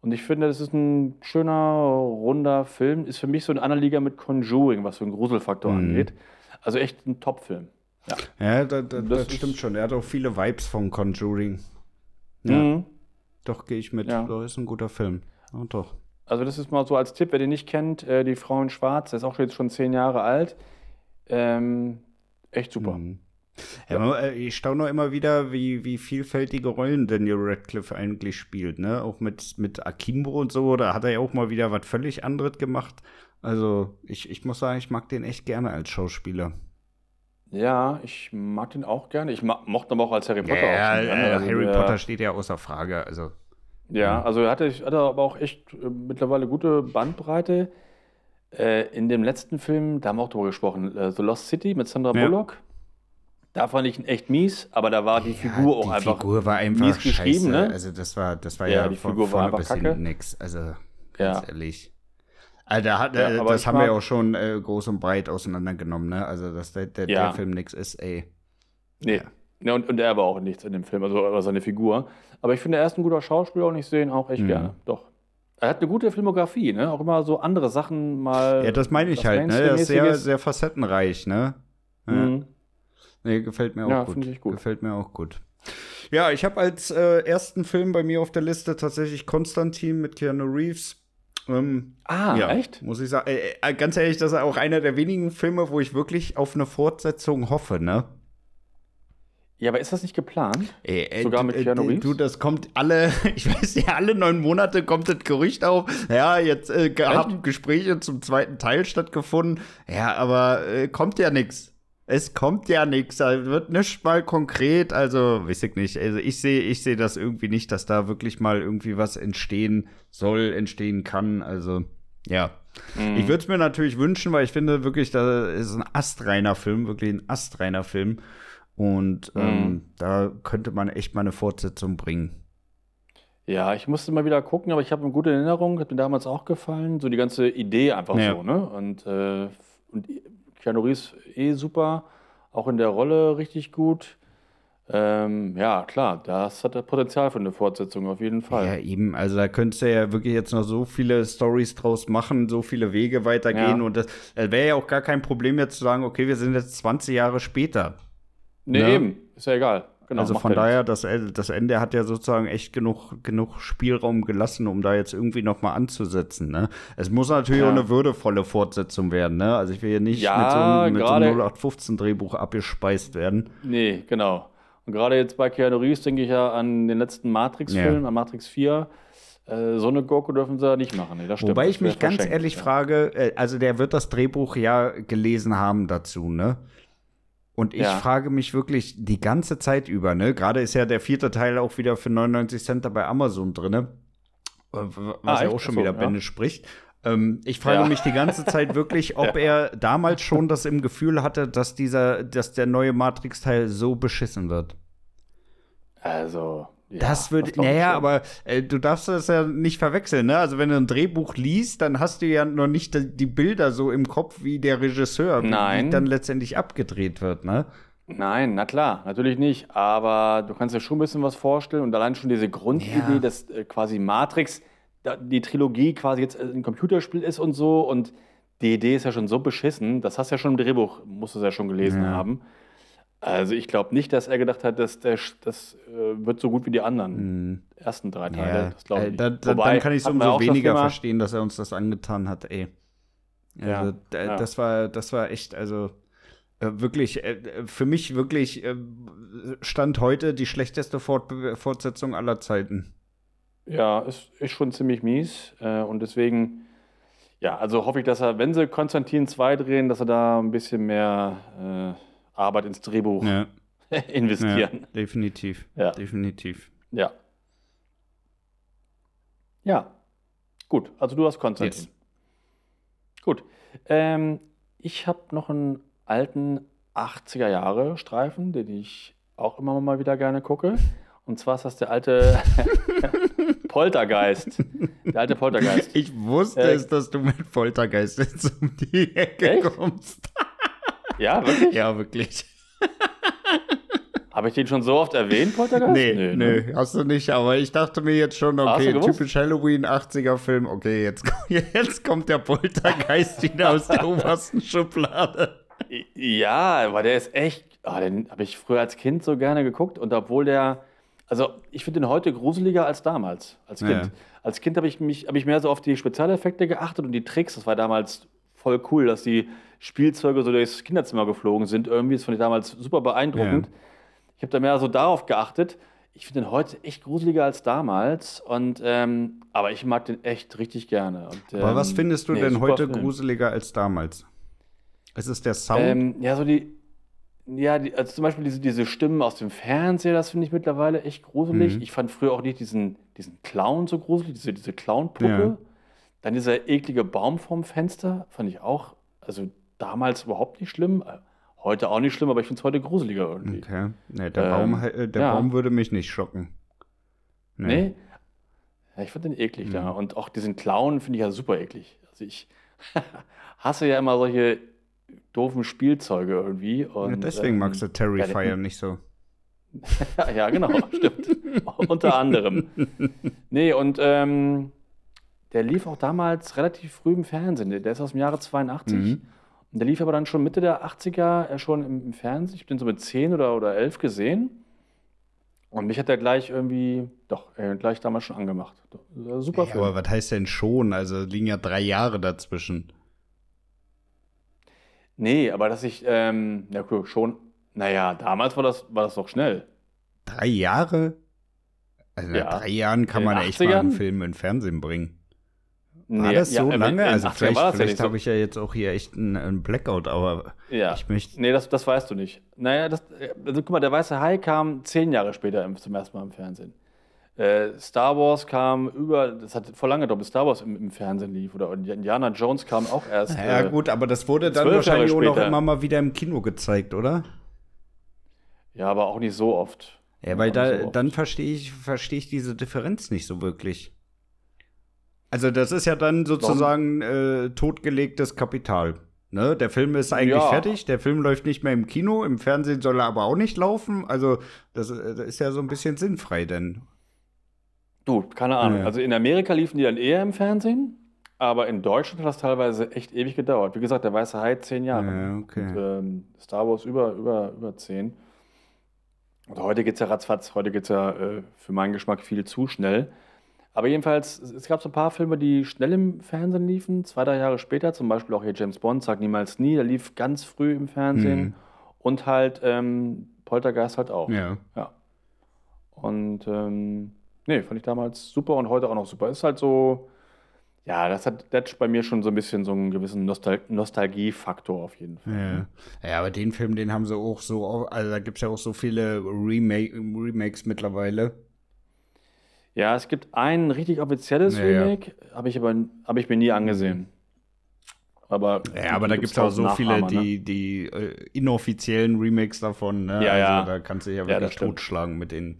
Und ich finde, das ist ein schöner, runder Film. Ist für mich so eine andere Liga mit Conjuring, was so einen Gruselfaktor mhm. angeht. Also echt ein Top-Film. Ja, ja da, da, das, das stimmt schon. Er hat auch viele Vibes von Conjuring. Ja. Mhm. Doch, gehe ich mit. Ja. Das ist ein guter Film. Oh, doch. Also, das ist mal so als Tipp, wer den nicht kennt: äh, Die Frau in Schwarz, der ist auch jetzt schon zehn Jahre alt. Ähm, echt super. Mhm. Ja, äh, ich staune immer wieder, wie, wie vielfältige Rollen Daniel Radcliffe eigentlich spielt, ne? Auch mit, mit Akimbo und so, da hat er ja auch mal wieder was völlig anderes gemacht. Also, ich, ich muss sagen, ich mag den echt gerne als Schauspieler. Ja, ich mag den auch gerne. Ich mochte ihn auch als Harry Potter. Ja, ja also Harry der, Potter steht ja außer Frage. Also. Ja, also er hatte, hatte aber auch echt äh, mittlerweile gute Bandbreite. Äh, in dem letzten Film, da haben wir auch drüber gesprochen, äh, The Lost City mit Sandra ja. Bullock. Da fand ich ihn echt mies, aber da war die ja, Figur auch die einfach. Die Figur war einfach mies scheiße. geschrieben, ne? Also das war, das war ja, ja die von, Figur war einfach kacke. nix. Also ganz ja. ehrlich. Also, hat, ja, äh, das haben wir ja auch schon äh, groß und breit auseinandergenommen, ne? Also dass der, der, der Film nix ist, ey. Nee. Ja, und, und er war auch nichts in dem Film, also seine Figur. Aber ich finde, er ist ein guter Schauspieler und ich sehe ihn auch echt mhm. gerne. Doch. Er hat eine gute Filmografie, ne? Auch immer so andere Sachen mal. Ja, das meine ich halt, ne? Er ist sehr, sehr facettenreich, ne? Ja. Mhm. Nee, gefällt mir auch ja, gut. Ich gut. Gefällt mir auch gut. Ja, ich habe als äh, ersten Film bei mir auf der Liste tatsächlich Konstantin mit Keanu Reeves. Ähm, ah, ja, echt? Muss ich sagen. Äh, äh, ganz ehrlich, das ist auch einer der wenigen Filme, wo ich wirklich auf eine Fortsetzung hoffe, ne? Ja, aber ist das nicht geplant? Ey, ey, Sogar mit Keanu Reeves? Du, das kommt alle, ich weiß nicht, alle neun Monate kommt das Gerücht auf. Ja, jetzt äh, haben Gespräche zum zweiten Teil stattgefunden. Ja, aber äh, kommt ja nichts. Es kommt ja nichts. Da wird nicht mal konkret. Also, weiß ich nicht. Also, ich sehe ich seh das irgendwie nicht, dass da wirklich mal irgendwie was entstehen soll, entstehen kann. Also, ja. Mhm. Ich würde es mir natürlich wünschen, weil ich finde wirklich, da ist ein astreiner Film, wirklich ein astreiner Film. Und mhm. ähm, da könnte man echt mal eine Fortsetzung bringen. Ja, ich musste mal wieder gucken, aber ich habe eine gute Erinnerung, hat mir damals auch gefallen. So die ganze Idee einfach ja. so, ne? Und, äh, und Keanu Reeves eh super, auch in der Rolle richtig gut. Ähm, ja, klar, das hat Potenzial für eine Fortsetzung auf jeden Fall. Ja, eben, also da könntest du ja wirklich jetzt noch so viele Stories draus machen, so viele Wege weitergehen ja. und das, das wäre ja auch gar kein Problem jetzt zu sagen, okay, wir sind jetzt 20 Jahre später. Nee, ne? eben. Ist ja egal. Genau. Also von ja daher, das, das Ende hat ja sozusagen echt genug, genug Spielraum gelassen, um da jetzt irgendwie noch mal anzusetzen. Ne? Es muss natürlich Ja. auch eine würdevolle Fortsetzung werden. Ne? Also ich will hier nicht Ja, mit so, einem- so einem 0815-Drehbuch abgespeist werden. Nee, genau. Und gerade jetzt bei Keanu Reeves denke ich ja an den letzten Matrix-Film, Ja. an Matrix 4. Äh, so eine Gurke dürfen sie da nicht machen. Nee, stimmt. Wobei ich mich ganz ehrlich ja. frage, äh, also der wird das Drehbuch ja gelesen haben dazu, ne? Und ich Ja. frage mich wirklich die ganze Zeit über, ne? Gerade ist ja der vierte Teil auch wieder für 99 Cent da bei Amazon drin, ne? Was Ah, ja auch schon so, wieder ja. Bände spricht. Ähm, ich frage Ja. mich die ganze Zeit wirklich, ob er damals schon das im Gefühl hatte, dass dieser, dass der neue Matrix-Teil so beschissen wird. Also. Ja, Das würde, glaub ich naja, aber äh, du darfst das ja nicht verwechseln, ne? Also wenn du ein Drehbuch liest, dann hast du ja noch nicht die- Bilder so im Kopf wie der Regisseur, wie, wie Nein. dann letztendlich abgedreht wird, ne? Nein, na klar, natürlich nicht. Aber du kannst dir schon ein bisschen was vorstellen und allein schon diese Grundidee, Ja. dass äh, quasi Matrix, die Trilogie quasi jetzt äh, ein Computerspiel ist und so und die Idee ist ja schon so beschissen, das hast du ja schon im Drehbuch, musst du es ja schon gelesen Ja. haben. Also ich glaube nicht, dass er gedacht hat, dass der, das äh, wird so gut wie die anderen ersten drei Teile. Das glaube ich Äh, da, da, Wobei, dann kann ich es umso das weniger Thema- verstehen, dass er uns das angetan hat, ey. Ja, Also, da, ja. das war, das war echt, also äh, wirklich, äh, für mich wirklich äh, Stand heute die schlechteste Fort Fortsetzung aller Zeiten. Ja, ist, ist schon ziemlich mies. Und deswegen, ja, also hoffe ich, dass er, wenn sie Konstantin 2 drehen, dass sie da ein bisschen mehr Arbeit ins Drehbuch Ja, ja investieren. definitiv. Ja. Definitiv. Ja. ja. Gut, also du hast Konstantin. Yes. Gut. Ähm, ich habe noch einen alten 80er Jahre Streifen, den ich auch immer mal wieder gerne gucke. Und zwar ist das der alte Poltergeist. Der alte Poltergeist. Ich wusste Äh, es, dass du mit Poltergeist jetzt um die Ecke Echt? kommst. Ja, wirklich? Ja, wirklich. Habe ich den schon so oft erwähnt, Poltergeist? Nee, ne? nee, hast du nicht. Aber ich dachte mir jetzt schon, okay, typisch Halloween, 80er-Film. Okay, jetzt, jetzt kommt der Poltergeist wieder aus der obersten Schublade. Ja, aber der ist echt, ah, den habe ich früher als Kind so gerne geguckt und obwohl der, also ich finde den heute gruseliger als damals, als Kind. Ja. Als Kind habe ich mich, habe ich mehr so auf die Spezialeffekte geachtet und die Tricks, das war damals voll cool, dass die Spielzeuge so durchs Kinderzimmer geflogen sind irgendwie, das fand ich damals super beeindruckend. Ja. Ich habe da mehr so darauf geachtet. Ich finde den heute echt gruseliger als damals und, ähm, aber ich mag den echt richtig gerne. Und, Aber was ähm, findest du nee, denn heute Film. gruseliger als damals? Es ist der Sound. Ähm, ja, so die, ja, die, also zum Beispiel diese, diese Stimmen aus dem Fernseher, das finde ich mittlerweile echt gruselig. Mhm. Ich fand früher auch nicht diesen, diesen Clown so gruselig, diese, diese Clown-Puppe. Ja. Dann dieser eklige Baum vorm Fenster, fand ich auch, also damals überhaupt nicht schlimm. äh, Heute auch nicht schlimm, aber ich finde es heute gruseliger irgendwie. okay. Nee, der, Ähm, Baum, äh, der ja. Baum würde mich nicht schocken. Nee? Ja, ich fand den eklig Mhm. da. Und auch diesen Clown finde ich ja super eklig. Also ich hasse ja immer solche doofen Spielzeuge irgendwie. Und, Ja, deswegen ähm, magst du Terrifier nicht so. Ja, ja, genau, stimmt. Unter anderem. Nee, und ähm, der lief auch damals relativ früh im Fernsehen. Der ist aus dem Jahre 82. Mhm. Und der lief aber dann schon Mitte der 80er äh, schon im, Fernsehen. Ich habe den so mit 10 oder, oder 11 gesehen. Und mich hat der gleich irgendwie, doch, äh, gleich damals schon angemacht. Äh, Super Ja, Film. aber was heißt denn schon? Also liegen ja drei Jahre dazwischen. Nee, aber dass ich, ähm, ja cool, schon, naja, damals war das, war das doch schnell. Drei Jahre? Also nach Ja. drei Jahren kann man echt mal einen 80ern? Film in Fernsehen bringen. War Nee, das ja, so äh, in- lange? Also 80ern vielleicht, das ja vielleicht nicht so. habe ich ja jetzt auch hier echt einen, Blackout, aber Ja. ich möchte. Nee, das, das weißt du nicht. Naja, das, also guck mal, der Weiße Hai kam zehn Jahre später im, zum ersten Mal im Fernsehen. Äh, Star Wars kam über, das hat vor lange doch bis Star Wars im, im Fernsehen lief. Oder Indiana Jones kam auch erst. Ja, äh, gut, aber das wurde dann wahrscheinlich auch noch immer mal wieder im Kino gezeigt, oder? Ja, aber auch nicht so oft. Ja, weil da, so dann verstehe ich, verstehe ich diese Differenz nicht so wirklich. Also, das ist ja dann sozusagen äh, totgelegtes Kapital. Ne? Der Film ist eigentlich Ja. fertig, der Film läuft nicht mehr im Kino, im Fernsehen soll er aber auch nicht laufen. Also, das, äh, das ist ja so ein bisschen sinnfrei, denn. Du, keine Ahnung. Ja. Also in Amerika liefen die dann eher im Fernsehen, aber in Deutschland hat das teilweise echt ewig gedauert. Wie gesagt, der Weiße Hai zehn Jahre. Ja, okay. Und, ähm, Star Wars über, über, über zehn. Und heute geht es ja ratzfatz, heute geht es ja äh, für meinen Geschmack viel zu schnell. Aber jedenfalls, es gab so ein paar Filme, die schnell im Fernsehen liefen, zwei, drei Jahre später, zum Beispiel auch hier James Bond, Sag niemals nie, der lief ganz früh im Fernsehen. Mhm. Und halt ähm, Poltergeist halt auch. Ja. Ja. Und ähm, nee, fand ich damals super und heute auch noch super. Ist halt so, ja, das hat, das hat bei mir schon so ein bisschen so einen gewissen Nostal Nostalgiefaktor auf jeden Fall. Ja. ja, aber den Film, den haben sie auch so, also da gibt es ja auch so viele Remake, Remakes mittlerweile. Ja, es gibt ein richtig offizielles Ja, ja. Remake, habe ich aber hab ich mir nie angesehen. Aber, Ja, aber da gibt es auch so viele, Nachahmer, ne? die, die äh, inoffiziellen Remakes davon. Ne? Ja, also, ja. Da kannst du dich ja Ja, wirklich stimmt. totschlagen mit den,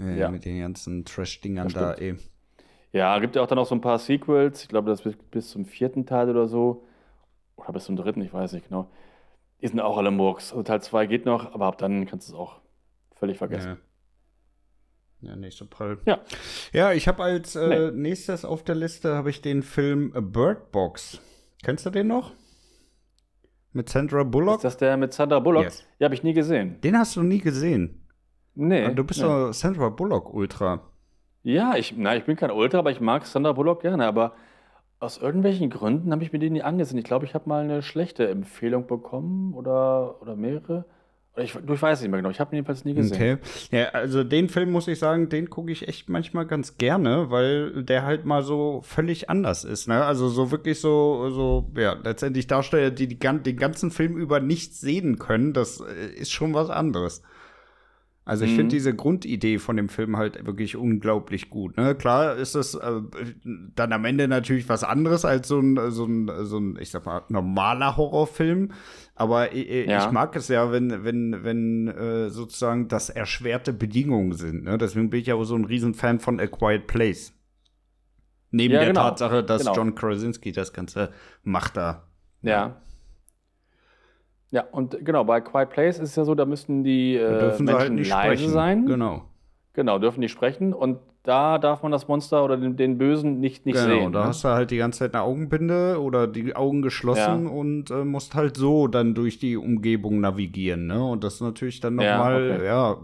äh, Ja. mit den ganzen Trash-Dingern da, ey. Ja, gibt ja auch dann noch so ein paar Sequels. Ich glaube, das bis, bis zum vierten Teil oder so. Oder bis zum dritten, ich weiß nicht genau. Die sind auch alle Murks. Also Teil 2 geht noch, aber ab dann kannst du es auch völlig vergessen. Ja. so prall. Ja. Ja, ich habe als äh, Nee. nächstes auf der Liste habe ich den Film Bird Box. Kennst du den noch? Mit Sandra Bullock? Ist das der mit Sandra Bullock? Yes. Ja, habe ich nie gesehen. Den hast du nie gesehen. Nee. du bist nee. doch Sandra Bullock Ultra. Ja, ich, na, ich bin kein Ultra, aber ich mag Sandra Bullock gerne. Aber aus irgendwelchen Gründen habe ich mir den nie angesehen. Ich glaube, ich habe mal eine schlechte Empfehlung bekommen oder, oder mehrere. Ich, ich weiß nicht mehr genau. Ich habe ihn jedenfalls nie gesehen. Okay. Ja, also den Film muss ich sagen, den gucke ich echt manchmal ganz gerne, weil der halt mal so völlig anders ist. Ne? Also so wirklich so, so ja, letztendlich Darsteller, die, die den ganzen Film über nichts sehen können, das äh, ist schon was anderes. Also ich Mhm. finde diese Grundidee von dem Film halt wirklich unglaublich gut. Ne? Klar ist es äh, dann am Ende natürlich was anderes als so ein, so ein, so ein, ich sag mal, normaler Horrorfilm. Aber ich, ich Ja. mag es ja, wenn, wenn, wenn äh, sozusagen das erschwerte Bedingungen sind. Ne? Deswegen bin ich ja auch so ein Riesenfan von A Quiet Place. Neben Ja, der genau. Tatsache, dass Genau. John Krasinski das Ganze macht da. Ja. Ja, und genau, bei Quiet Place ist es ja so, da müssten die äh, dürfen sie Menschen halt nicht leise sprechen. sein. Genau. Genau, dürfen nicht sprechen. Und da darf man das Monster oder den, den Bösen nicht, nicht genau, sehen. da ne? hast du halt die ganze Zeit eine Augenbinde oder die Augen geschlossen Ja. und äh, musst halt so dann durch die Umgebung navigieren, ne? Und das ist natürlich dann noch Ja, mal, okay. ja,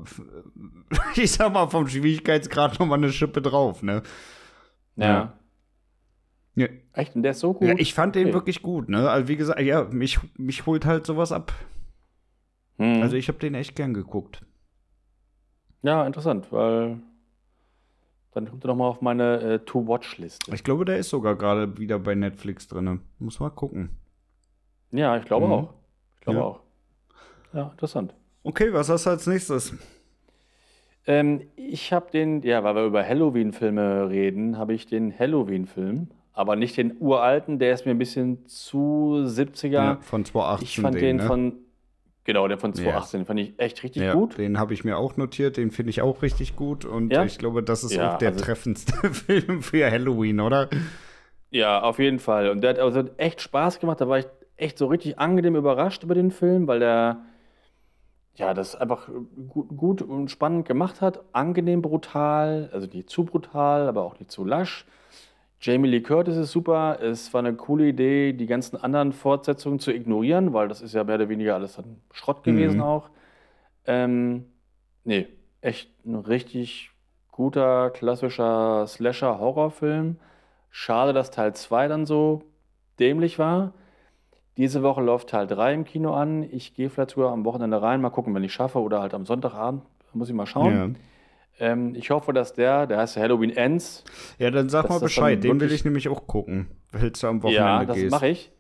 ich sag mal vom Schwierigkeitsgrad noch mal eine Schippe drauf, ne? ja. Ja. Echt? Und der ist so gut? Ja, ich fand den Okay. wirklich gut, ne? Also wie gesagt, ja, mich, mich holt halt sowas ab. Hm. Also ich habe den echt gern geguckt. ja, interessant, weil dann kommt er noch mal auf meine äh, To-Watch-Liste. Ich glaube, der ist sogar gerade wieder bei Netflix drinne. Muss mal gucken. Ja, ich glaube Mhm. auch. Ich glaube Ja. auch. Ja, interessant. Okay, was hast du als nächstes? Ähm, ich habe den, ja, weil wir über Halloween-Filme reden, habe ich den Halloween-Film, aber nicht den uralten, der ist mir ein bisschen zu 70er. von 2018. ich fand den, ne? von, genau, den von 2018, den fand ich echt richtig ja, gut. Den habe ich mir auch notiert, den finde ich auch richtig gut und Ja? ich glaube, das ist Ja, auch der also- treffendste Film für Halloween, oder? Ja, auf jeden Fall. Und der hat also echt Spaß gemacht. Da war ich echt so richtig angenehm überrascht über den Film, weil der ja das einfach gut, gut und spannend gemacht hat. Angenehm brutal, also nicht zu brutal, aber auch nicht zu lasch. Jamie Lee Curtis ist super. Es war eine coole Idee, die ganzen anderen Fortsetzungen zu ignorieren, weil das ist ja mehr oder weniger alles dann Schrott gewesen Mhm. auch. Ähm, nee, echt ein richtig guter, klassischer Slasher-Horrorfilm. Schade, dass Teil 2 dann so dämlich war. Diese Woche läuft Teil 3 im Kino an. Ich gehe vielleicht sogar am Wochenende rein, mal gucken, wenn ich schaffe, oder halt am Sonntagabend. Muss ich mal schauen. Ähm, ich hoffe, dass der, der heißt ja Halloween Ends. Ja, dann sag mal das Bescheid, den will ich nämlich auch gucken, falls du am Ja, Wochenende das gehst. mache ich.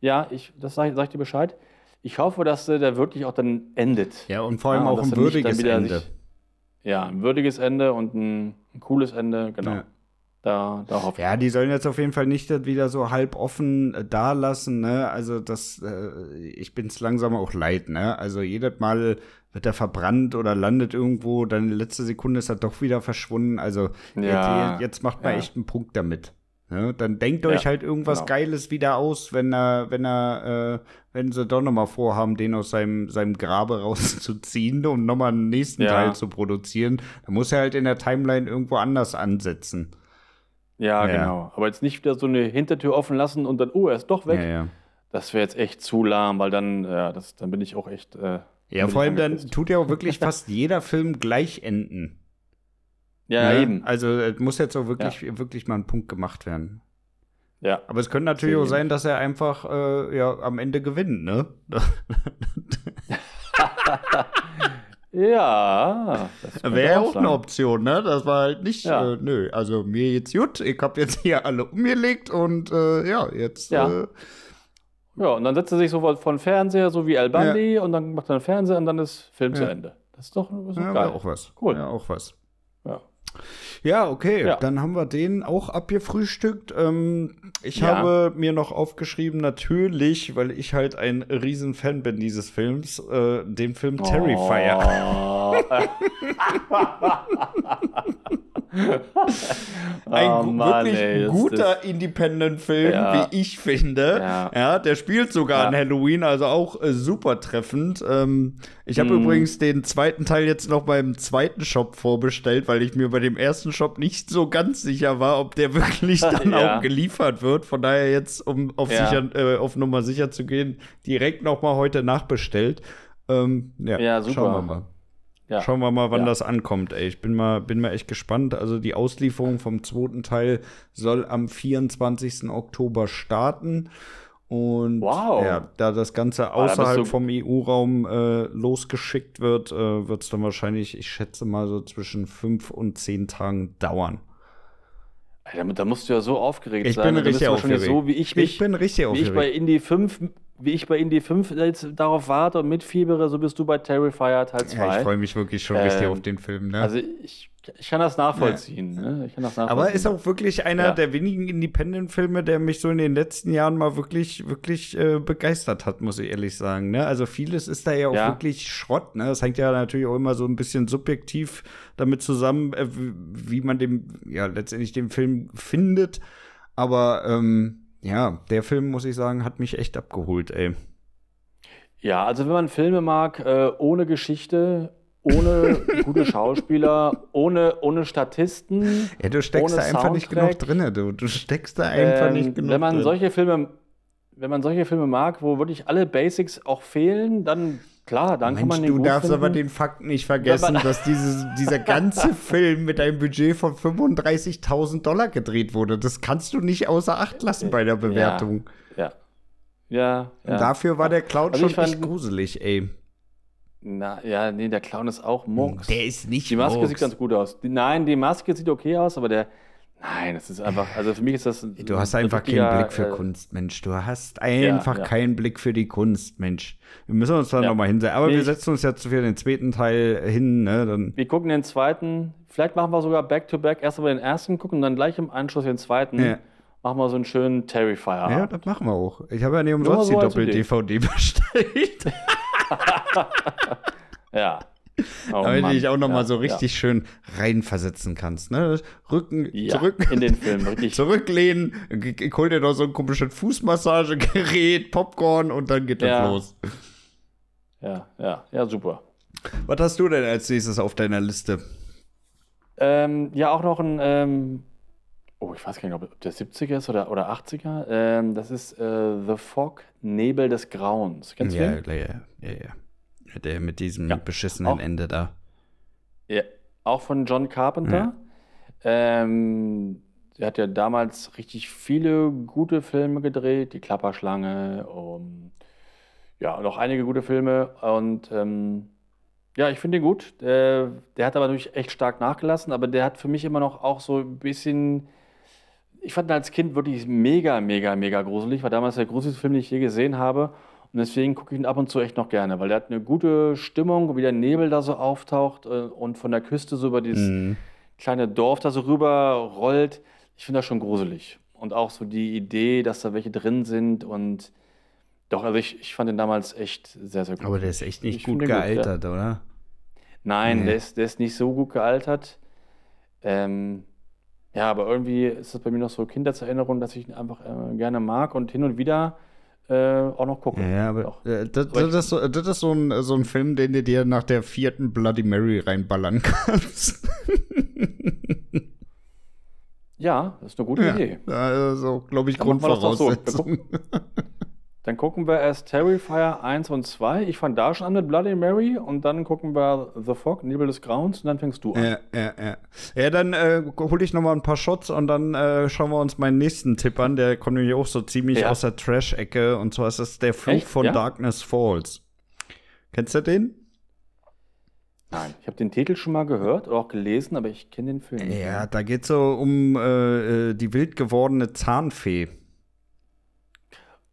Ja, ich, das sage sag ich dir Bescheid. Ich hoffe, dass der wirklich auch dann endet. Ja, und vor allem Ja, auch ein würdiges Ende. sich- Ja, ein würdiges Ende und ein, ein cooles Ende, genau. Ja. Da, da hoffe ich. Ja, die sollen jetzt auf jeden Fall nicht das wieder so halb offen äh, da lassen, ne? Also das, äh, ich bin's langsam auch leid, ne? Also jedes Mal wird er verbrannt oder landet irgendwo, dann in letzter Sekunde ist er doch wieder verschwunden. Also Ja, jetzt, jetzt macht man ja. echt einen Punkt damit. Ne? Dann denkt Ja, euch halt irgendwas genau. Geiles wieder aus, wenn er, wenn er, äh, wenn sie doch noch mal vorhaben, den aus seinem, seinem Grabe rauszuziehen, um noch mal einen nächsten Ja. Teil zu produzieren. Dann muss er halt in der Timeline irgendwo anders ansetzen. Ja, Ja. genau. Aber jetzt nicht wieder so eine Hintertür offen lassen und dann, oh, er ist doch weg. Ja, ja. das wäre jetzt echt zu lahm, weil dann, ja, das, dann bin ich auch echt. Äh, ja, vor allem dann tut ja auch wirklich fast jeder Film gleich enden. Ja, ne? eben. Also es muss jetzt auch wirklich, ja. wirklich mal ein Punkt gemacht werden. Ja. Aber es könnte natürlich auch sein, dass er einfach äh, ja, am Ende gewinnt, ne? ja. Wäre ja auch eine Option, ne? Das war halt nicht, ja. äh, nö, also mir jetzt gut, ich hab jetzt hier alle umgelegt und äh, ja, jetzt. Ja. Äh, ja, und dann setzt er sich so von Fernseher, so wie Al Bundy, ja. und dann macht er einen Fernseher und dann ist Film zu Ende. Das ist doch, das ist ja, geil. auch was. Cool. Ja, auch was. Ja. Ja, okay. Ja. Dann haben wir den auch abgefrühstückt. Ähm, ich Ja. habe mir noch aufgeschrieben, natürlich, weil ich halt ein Riesenfan bin dieses Films, äh, den Film Terrifier. Ein Oh Mann, wirklich ey, guter Independent-Film, Ja. wie ich finde. Ja. der spielt sogar Ja. an Halloween, also auch äh, super treffend. Ähm, ich habe Mhm. übrigens den zweiten Teil jetzt noch beim zweiten Shop vorbestellt, weil ich mir bei dem ersten Shop nicht so ganz sicher war, ob der wirklich dann Ja. auch geliefert wird. Von daher jetzt, um auf, Ja. sicher, äh, auf Nummer sicher zu gehen, direkt noch mal heute nachbestellt. Ähm, ja, Ja, super. schauen wir mal. Ja. Schauen wir mal, wann Ja. das ankommt, ey. Ich bin mal, bin mal echt gespannt. Also die Auslieferung vom zweiten Teil soll am 24. Oktober starten. Und Wow. ja, da das Ganze bist außerhalb vom EU-Raum äh, losgeschickt wird, äh, wird es dann wahrscheinlich, ich schätze mal, so zwischen fünf und zehn Tagen dauern. Da, musst du ja so aufgeregt Ich sein. bin bist richtig aufgeregt. So wie ich mich, ich bin richtig wie ich bei aufgeregt. Indie 5, wie ich bei Indie 5 jetzt darauf warte und mitfiebere, so bist du bei Terrifier Teil 2. Ja, ich freue mich wirklich schon richtig Ähm, auf den Film. Ne? Also ich, ich kann das nachvollziehen. Ne? Ich kann das nachvollziehen. Aber ist auch wirklich einer Ja. der wenigen Independent-Filme, der mich so in den letzten Jahren mal wirklich, wirklich äh, begeistert hat, muss ich ehrlich sagen. Ne? Also vieles ist da ja auch Ja. wirklich Schrott. Ne? Das hängt ja natürlich auch immer so ein bisschen subjektiv damit zusammen, äh, wie- wie man dem, ja, letztendlich den Film findet. Aber ähm, ja, der Film, muss ich sagen, hat mich echt abgeholt, ey. Ja, also wenn man Filme mag, äh, ohne Geschichte, ohne gute Schauspieler, ohne, ohne Statisten. Ja, du steckst Ohne da einfach nicht genug drin. Du, du steckst da einfach ähm, nicht genug wenn man drin. solche Filme, wenn man solche Filme mag, wo wirklich alle Basics auch fehlen, dann klar, dann kann Mensch, man den du darfst finden. aber den Fakt nicht vergessen, man- dass dieses, dieser ganze Film mit einem Budget von 35.000 Dollar gedreht wurde. Das kannst du nicht außer Acht lassen bei der Bewertung. Ja. Ja, ja. Und dafür war der Clown Also schon fand- echt gruselig, ey. Na, ja, nee, der Clown ist auch Murks. Der ist nicht Die Maske Murks. sieht ganz gut aus. Die, nein, die Maske sieht okay aus, aber der. Nein, das ist einfach. Also für mich ist das. ein- Du hast ein einfach keinen Blick für äh, Kunst, Mensch. Du hast einfach ja. keinen Blick für die Kunst, Mensch. Wir müssen uns da Ja. noch mal hinsetzen. Aber Nee, wir setzen uns jetzt für den zweiten Teil hin, ne? Dann, Wir gucken den zweiten. Vielleicht machen wir sogar Back-to-Back. Erst mal den ersten gucken und dann gleich im Anschluss den zweiten. Ja. Machen wir so einen schönen Terrifier. ja, das machen wir auch. Ich habe ja nicht umsonst die so Idee. Doppel-DVD bestellt. Ja. Oh, damit Mann. du dich auch noch ja, mal so richtig schön reinversetzen kannst. Ne? Rücken Ja, zurück, in den Film, richtig. zurücklehnen, hol dir noch so ein komisches Fußmassagegerät, Popcorn und dann geht das Ja. los. Ja, ja, ja, super. Was hast du denn als nächstes auf deiner Liste? Ähm, ja, auch noch ein, ähm, oh, ich weiß gar nicht, ob der 70er ist oder, oder 80er. Ähm, das ist äh, The Fog, Nebel des Grauens. Kennst du Ja, den? ja, ja, ja, ja. Der mit diesem Ja. beschissenen Auch- Ende da. Ja, auch von John Carpenter. Ähm, er hat ja damals richtig viele gute Filme gedreht, Die Klapperschlange, um, ja, noch einige gute Filme. Und ähm, ja, ich finde ihn gut. Der, der hat aber natürlich echt stark nachgelassen, aber der hat für mich immer noch auch so ein bisschen. Ich fand ihn als Kind wirklich mega, mega, mega gruselig. War damals der gruseligste Film, den ich je gesehen habe. Und deswegen gucke ich ihn ab und zu echt noch gerne, weil der hat eine gute Stimmung, wie der Nebel da so auftaucht äh, und von der Küste so über dieses Mhm. kleine Dorf da so rüber rollt. Ich finde das schon gruselig. Und auch so die Idee, dass da welche drin sind und doch, also ich, ich fand den damals echt sehr, sehr gut. Aber der ist echt nicht Ich gut den gut, ja. gealtert, oder? Nein, Nee. der, ist, der ist nicht so gut gealtert. Ähm, ja, aber irgendwie ist das bei mir noch so Kindheitserinnerung, dass ich ihn einfach äh, gerne mag und hin und wieder äh, auch noch gucke. Ja, ja, aber äh, das, das, ist so, das ist so ein, so ein Film, den du dir nach der vierten Bloody Mary reinballern kannst. Ja, das ist eine gute Idee. Also, glaube ich, wir doch so. Grundvoraussetzung. Dann gucken wir erst Terrifier 1 und 2. Ich fange da schon an mit Bloody Mary und dann gucken wir The Fog, Nebel des Grauens und dann fängst du an. Ja, ja, ja. Ja, dann äh, hole ich noch mal ein paar Shots und dann äh, schauen wir uns meinen nächsten Tipp an. Der kommt nämlich auch so ziemlich Ja. aus der Trash-Ecke. Und zwar ist das der Fluch Echt? von Ja? Darkness Falls. Kennst du den? Nein, ich habe den Titel schon mal gehört oder auch gelesen, aber ich kenne den Film nicht. Ja, da geht es so um äh, äh, die wild gewordene Zahnfee.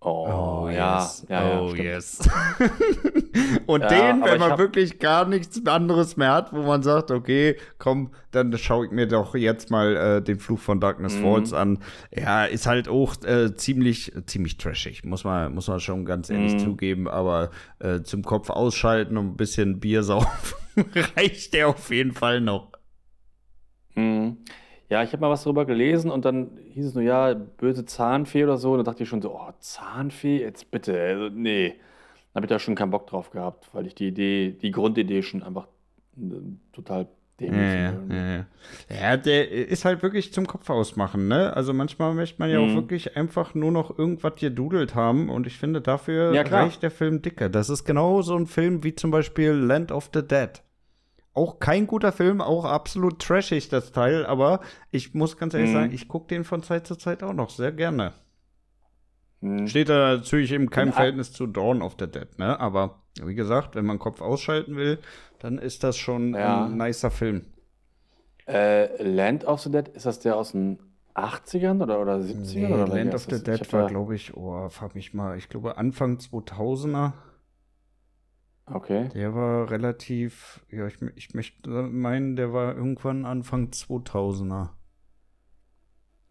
Oh, ja. yes. ja, ja oh, stimmt. yes. Und Ja, den, wenn man wirklich gar nichts anderes mehr hat, wo man sagt, okay, komm, dann schaue ich mir doch jetzt mal äh, den Fluch von Darkness Mhm. Falls an. Ja, ist halt auch äh, ziemlich, ziemlich trashig, muss man, muss man schon ganz ehrlich Mhm. zugeben. Aber äh, zum Kopf ausschalten und ein bisschen Bier saufen reicht der auf jeden Fall noch. Mhm. Ja, ich habe mal was darüber gelesen und dann hieß es nur, ja, böse Zahnfee oder so. Und dann dachte ich schon so, oh, Zahnfee, jetzt bitte. Also, nee. Da habe ich da schon keinen Bock drauf gehabt, weil ich die Idee, die Grundidee schon einfach äh, total dämlich Ja, finde. ja, ja. ja, der ist halt wirklich zum Kopf ausmachen, ne? Also manchmal möchte man ja auch Mhm. wirklich einfach nur noch irgendwas gedudelt haben und ich finde, dafür Ja, reicht der Film dicker. Das ist genau so ein Film wie zum Beispiel Land of the Dead. Auch kein guter Film, auch absolut trashig, das Teil, aber ich muss ganz ehrlich Mhm. sagen, ich gucke den von Zeit zu Zeit auch noch sehr gerne. Mhm. Steht da natürlich in keinem In a- Verhältnis zu Dawn of the Dead, ne? Aber wie gesagt, wenn man Kopf ausschalten will, dann ist das schon Ja. ein nicer Film. Äh, Land of the Dead, ist das der aus den 80ern oder, oder 70ern? Nee, oder Land of the? Dead war, glaube ich, oh, frag mich mal, ich glaube Anfang 2000er. Okay. Der war relativ, ja, ich, ich möchte meinen, der war irgendwann Anfang 2000er.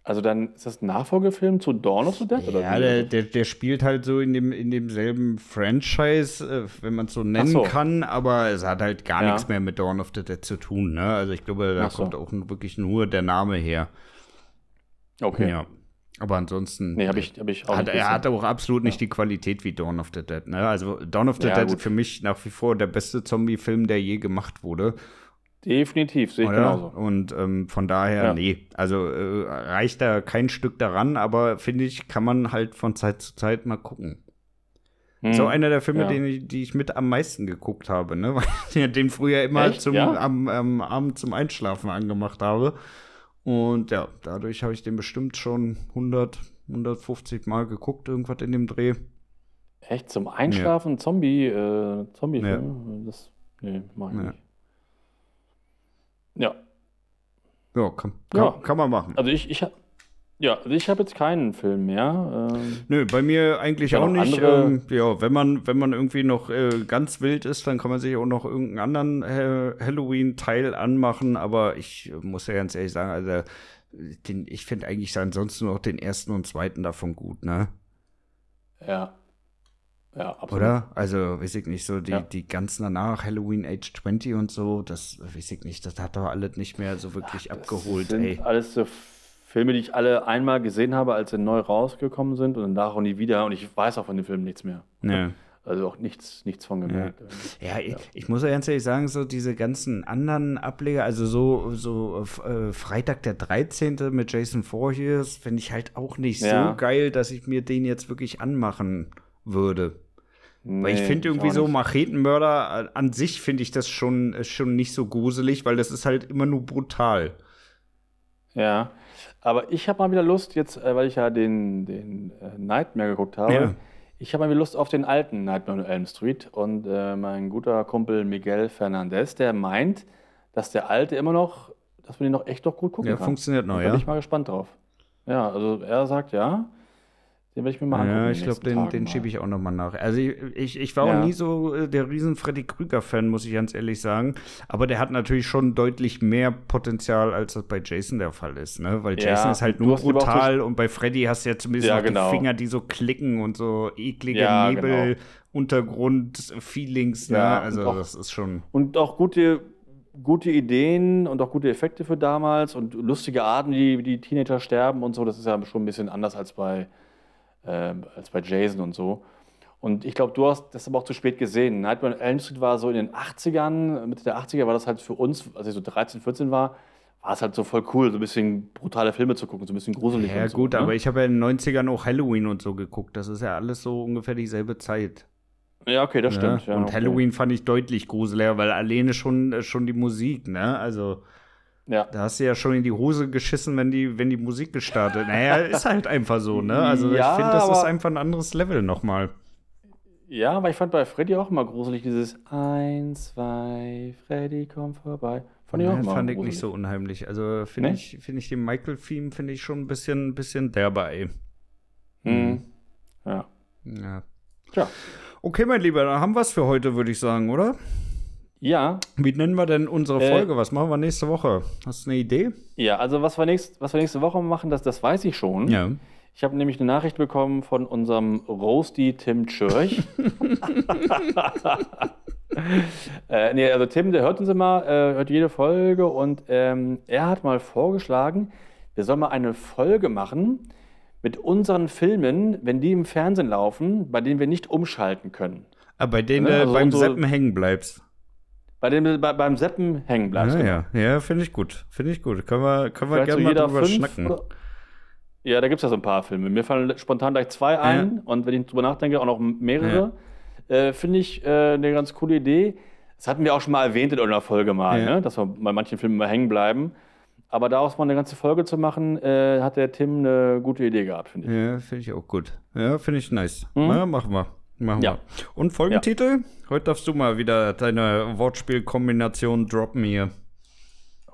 Also dann ist das ein Nachfolgefilm zu Dawn of the Dead? oder Ja, wie? der, der, der spielt halt so in, dem, in demselben Franchise, äh, wenn man es so nennen so. kann, aber es hat halt gar Ja. nichts mehr mit Dawn of the Dead zu tun. Ne? Also ich glaube, da so. kommt auch wirklich nur der Name her. Okay. Ja. Aber ansonsten. Nee, habe ich, hab ich auch Hat, er hat auch absolut nicht die Qualität wie Dawn of the Dead. Ne? Also Dawn of the Ja, Dead gut. ist für mich nach wie vor der beste Zombie-Film, der je gemacht wurde. Definitiv, sehe ich oder? genauso. Und ähm, von daher, Ja. nee. Also äh, reicht da kein Stück daran, aber finde ich, kann man halt von Zeit zu Zeit mal gucken. So Mhm. einer der Filme, Ja. den ich, die ich mit am meisten geguckt habe, ne? Weil ich ja den früher immer Echt? zum, Ja? am, am Abend zum Einschlafen angemacht habe. Und ja, dadurch habe ich den bestimmt schon 100, 150 Mal geguckt, irgendwas in dem Dreh. Echt zum Einschlafen Zombie, äh, Zombie-Film? Das, nee, mach ich Ja. nicht. Ja, Ja, kann, kann, Ja. kann man machen. also ich, ich habe ja, also ich habe jetzt keinen Film mehr. Ähm, Nö, bei mir eigentlich auch nicht. Ähm, ja, wenn man, wenn man irgendwie noch äh, ganz wild ist, dann kann man sich auch noch irgendeinen anderen äh, Halloween-Teil anmachen. Aber ich äh, muss ja ganz ehrlich sagen, also den, ich finde eigentlich ansonsten noch den ersten und zweiten davon gut, ne? ja. Ja, absolut. Oder? Also, weiß ich nicht, so die, Ja. die ganzen danach, Halloween Age 20 und so, das weiß ich nicht, das hat doch alles nicht mehr so wirklich abgeholt, Das sind ey. alles so Filme, die ich alle einmal gesehen habe, als sie neu rausgekommen sind und danach auch nie wieder. Und ich weiß auch von den Filmen nichts mehr. Ne. Also auch nichts, nichts von gemerkt. Ja, Ich, ich muss ja ganz ehrlich sagen, so diese ganzen anderen Ableger, also so, so äh, Freitag der 13. mit Jason Voorhees, finde ich halt auch nicht Ja. so geil, dass ich mir den jetzt wirklich anmachen würde. Weil ich Nee, finde irgendwie so. Machetenmörder äh, an sich finde ich das schon, äh, schon nicht so gruselig, weil das ist halt immer nur brutal. Ja, aber ich habe mal wieder Lust, jetzt, äh, weil ich ja den, den äh, Nightmare geguckt habe, Ja. ich habe mal wieder Lust auf den alten Nightmare on Elm Street. Und äh, mein guter Kumpel Miguel Fernandez, der meint, dass der alte immer noch, dass man den noch echt doch gut gucken Ja, kann. funktioniert noch, Da ja. bin ich mal gespannt drauf. Ja, also er sagt ja, den werde ich mir mal angucken. Ja, ich glaube, den, Tagen den schiebe ich auch noch mal nach. Also ich, ich, ich war Ja. auch nie so äh, der riesen Freddy Krüger-Fan, muss ich ganz ehrlich sagen. Aber der hat natürlich schon deutlich mehr Potenzial, als das bei Jason der Fall ist, ne? Weil Ja, Jason ist halt nur brutal und bei Freddy hast du ja zumindest Ja, noch genau. die Finger, die so klicken und so eklige Ja, genau. Nebel-Untergrund-Feelings, ne? Ja, und also auch- das ist schon. Und auch gute, gute Ideen und auch gute Effekte für damals und lustige Arten, wie die Teenager sterben und so. Das ist ja schon ein bisschen anders als bei, als bei Jason und so. Und ich glaube, du hast das aber auch zu spät gesehen. Nightmare on Elm Street war so in den 80ern, Mitte der 80er war das halt für uns, als ich so 13, 14 war, war es halt so voll cool, so ein bisschen brutale Filme zu gucken, so ein bisschen gruselig. Ja, so, gut, ne? aber ich habe ja in den 90ern auch Halloween und so geguckt. Das ist ja alles so ungefähr dieselbe Zeit. Ja, okay, das ne? stimmt. Ja, und okay. Halloween fand ich deutlich gruseliger, weil alleine schon, äh, schon die Musik, ne? Also, Ja. da hast du ja schon in die Hose geschissen, wenn die, wenn die Musik gestartet. Naja, ist halt einfach so, ne? Also, Ja, ich finde, das ist einfach ein anderes Level nochmal. ja, aber ich fand bei Freddy auch immer gruselig, dieses Eins, zwei, Freddy kommt vorbei. Fand ich auch immer fand ich gruselig. nicht so unheimlich. Also, finde Nee? ich, finde ich den Michael-Theme, finde ich schon ein bisschen, bisschen derber, ey. Mhm. Ja. Ja. Tja. Okay, mein Lieber, dann haben wir es für heute, würde ich sagen, oder? Ja, Wie nennen wir denn unsere Äh, Folge? Was machen wir nächste Woche? Hast du eine Idee? ja, also was wir, nächst, was wir nächste Woche machen, das, das weiß ich schon. Ja. Ich habe nämlich eine Nachricht bekommen von unserem Roasty Tim Church. äh, nee, also Tim, der hört uns immer, äh, hört jede Folge und ähm, er hat mal vorgeschlagen, wir sollen mal eine Folge machen mit unseren Filmen, wenn die im Fernsehen laufen, bei denen wir nicht umschalten können. Aber bei denen Ja, du also beim so- Seppen hängen bleibst. Bei du bei, beim Seppen hängen bleibst. ja, genau. ja, ja finde ich gut. Finde ich gut. Können wir, können wir Vielleicht so gerne mal drüber fünf schnacken. oder- Ja, da gibt es ja so ein paar Filme. Mir fallen spontan gleich zwei ein und wenn ich drüber nachdenke, auch noch mehrere. Äh, Finde ich äh, eine ganz coole Idee. Das hatten wir auch schon mal erwähnt in irgendeiner Folge mal, Ja. ne? dass wir bei manchen Filmen mal hängen bleiben. Aber daraus mal eine ganze Folge zu machen, äh, hat der Tim eine gute Idee gehabt, finde ich. Ja, finde ich auch gut. Ja, finde ich nice. Mhm. Ja, machen wir. Machen Ja. wir. Und Folgentitel? Heute darfst du mal wieder deine Wortspielkombination droppen hier.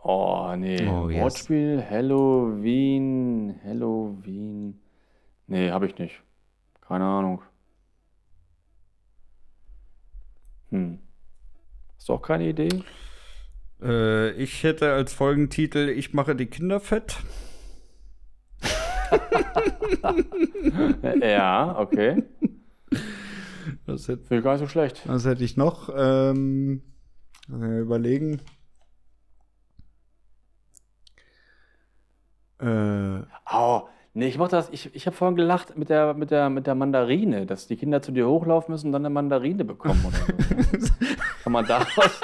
Oh, nee. Oh, yes. Wortspiel, Halloween, Halloween. Nee, habe ich nicht. Keine Ahnung. Hm. Hast du auch keine Idee? Äh, ich hätte als Folgentitel Ich mache die Kinder fett. Ja, okay. Das hätte, gar nicht so schlecht. was hätte ich noch? Ähm, äh, überlegen. Äh, Oh, nee, ich mach das. Ich, ich habe vorhin gelacht mit der, mit, der, mit der Mandarine, dass die Kinder zu dir hochlaufen müssen und dann eine Mandarine bekommen oder so. Kann man daraus.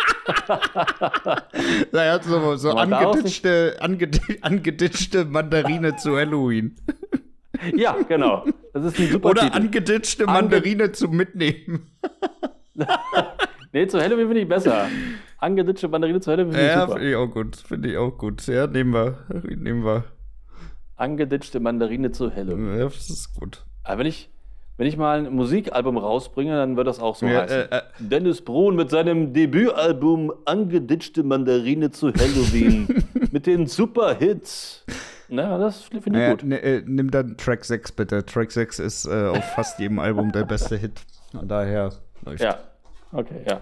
naja, so, so daraus angeditschte, angedi- angeditschte Mandarine zu Halloween. ja, genau. Das ist ein super Oder Titel. angeditschte Ange- Mandarine zum Mitnehmen. Nee, zu Halloween finde ich besser. Angeditschte Mandarine zu Halloween finde ich Ja, super. finde ich auch gut. Finde ich auch gut. Ja, nehmen wir. Nehmen wir. Angeditschte Mandarine zu Halloween. Ja, das ist gut. Aber wenn ich, wenn ich mal ein Musikalbum rausbringe, dann wird das auch so Ja, heißen. äh, äh. Dennis Brun mit seinem Debütalbum Angeditschte Mandarine zu Halloween mit den Superhits. Na, das finde ich Ja, gut. ne, äh, nimm dann Track 6 bitte. Track 6 ist äh, auf fast jedem Album der beste Hit. Von daher läuft. Ja. Okay, ja.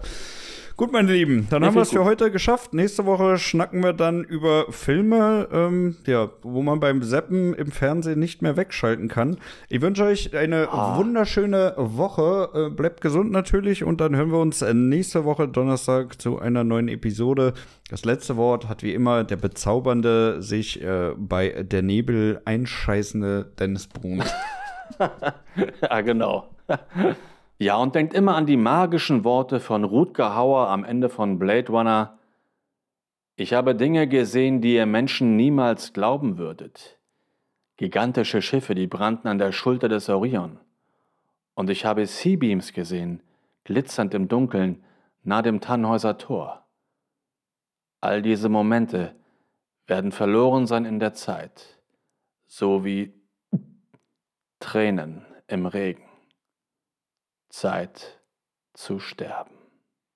Gut, meine Lieben, dann Ja, haben wir es für heute geschafft. Nächste Woche schnacken wir dann über Filme, ähm, ja, wo man beim Seppen im Fernsehen nicht mehr wegschalten kann. Ich wünsche euch eine Ah. wunderschöne Woche. Äh, bleibt gesund natürlich und dann hören wir uns nächste Woche Donnerstag zu einer neuen Episode. Das letzte Wort hat wie immer der bezaubernde, sich äh, bei der Nebel einscheißende Dennis Brun. Ja, genau. Ja, und denkt immer an die magischen Worte von Rutger Hauer am Ende von Blade Runner. Ich habe Dinge gesehen, die ihr Menschen niemals glauben würdet. Gigantische Schiffe, die brannten an der Schulter des Orion. Und ich habe Seabeams gesehen, glitzernd im Dunkeln, nahe dem Tannhäuser Tor. All diese Momente werden verloren sein in der Zeit, so wie Tränen im Regen. Zeit zu sterben.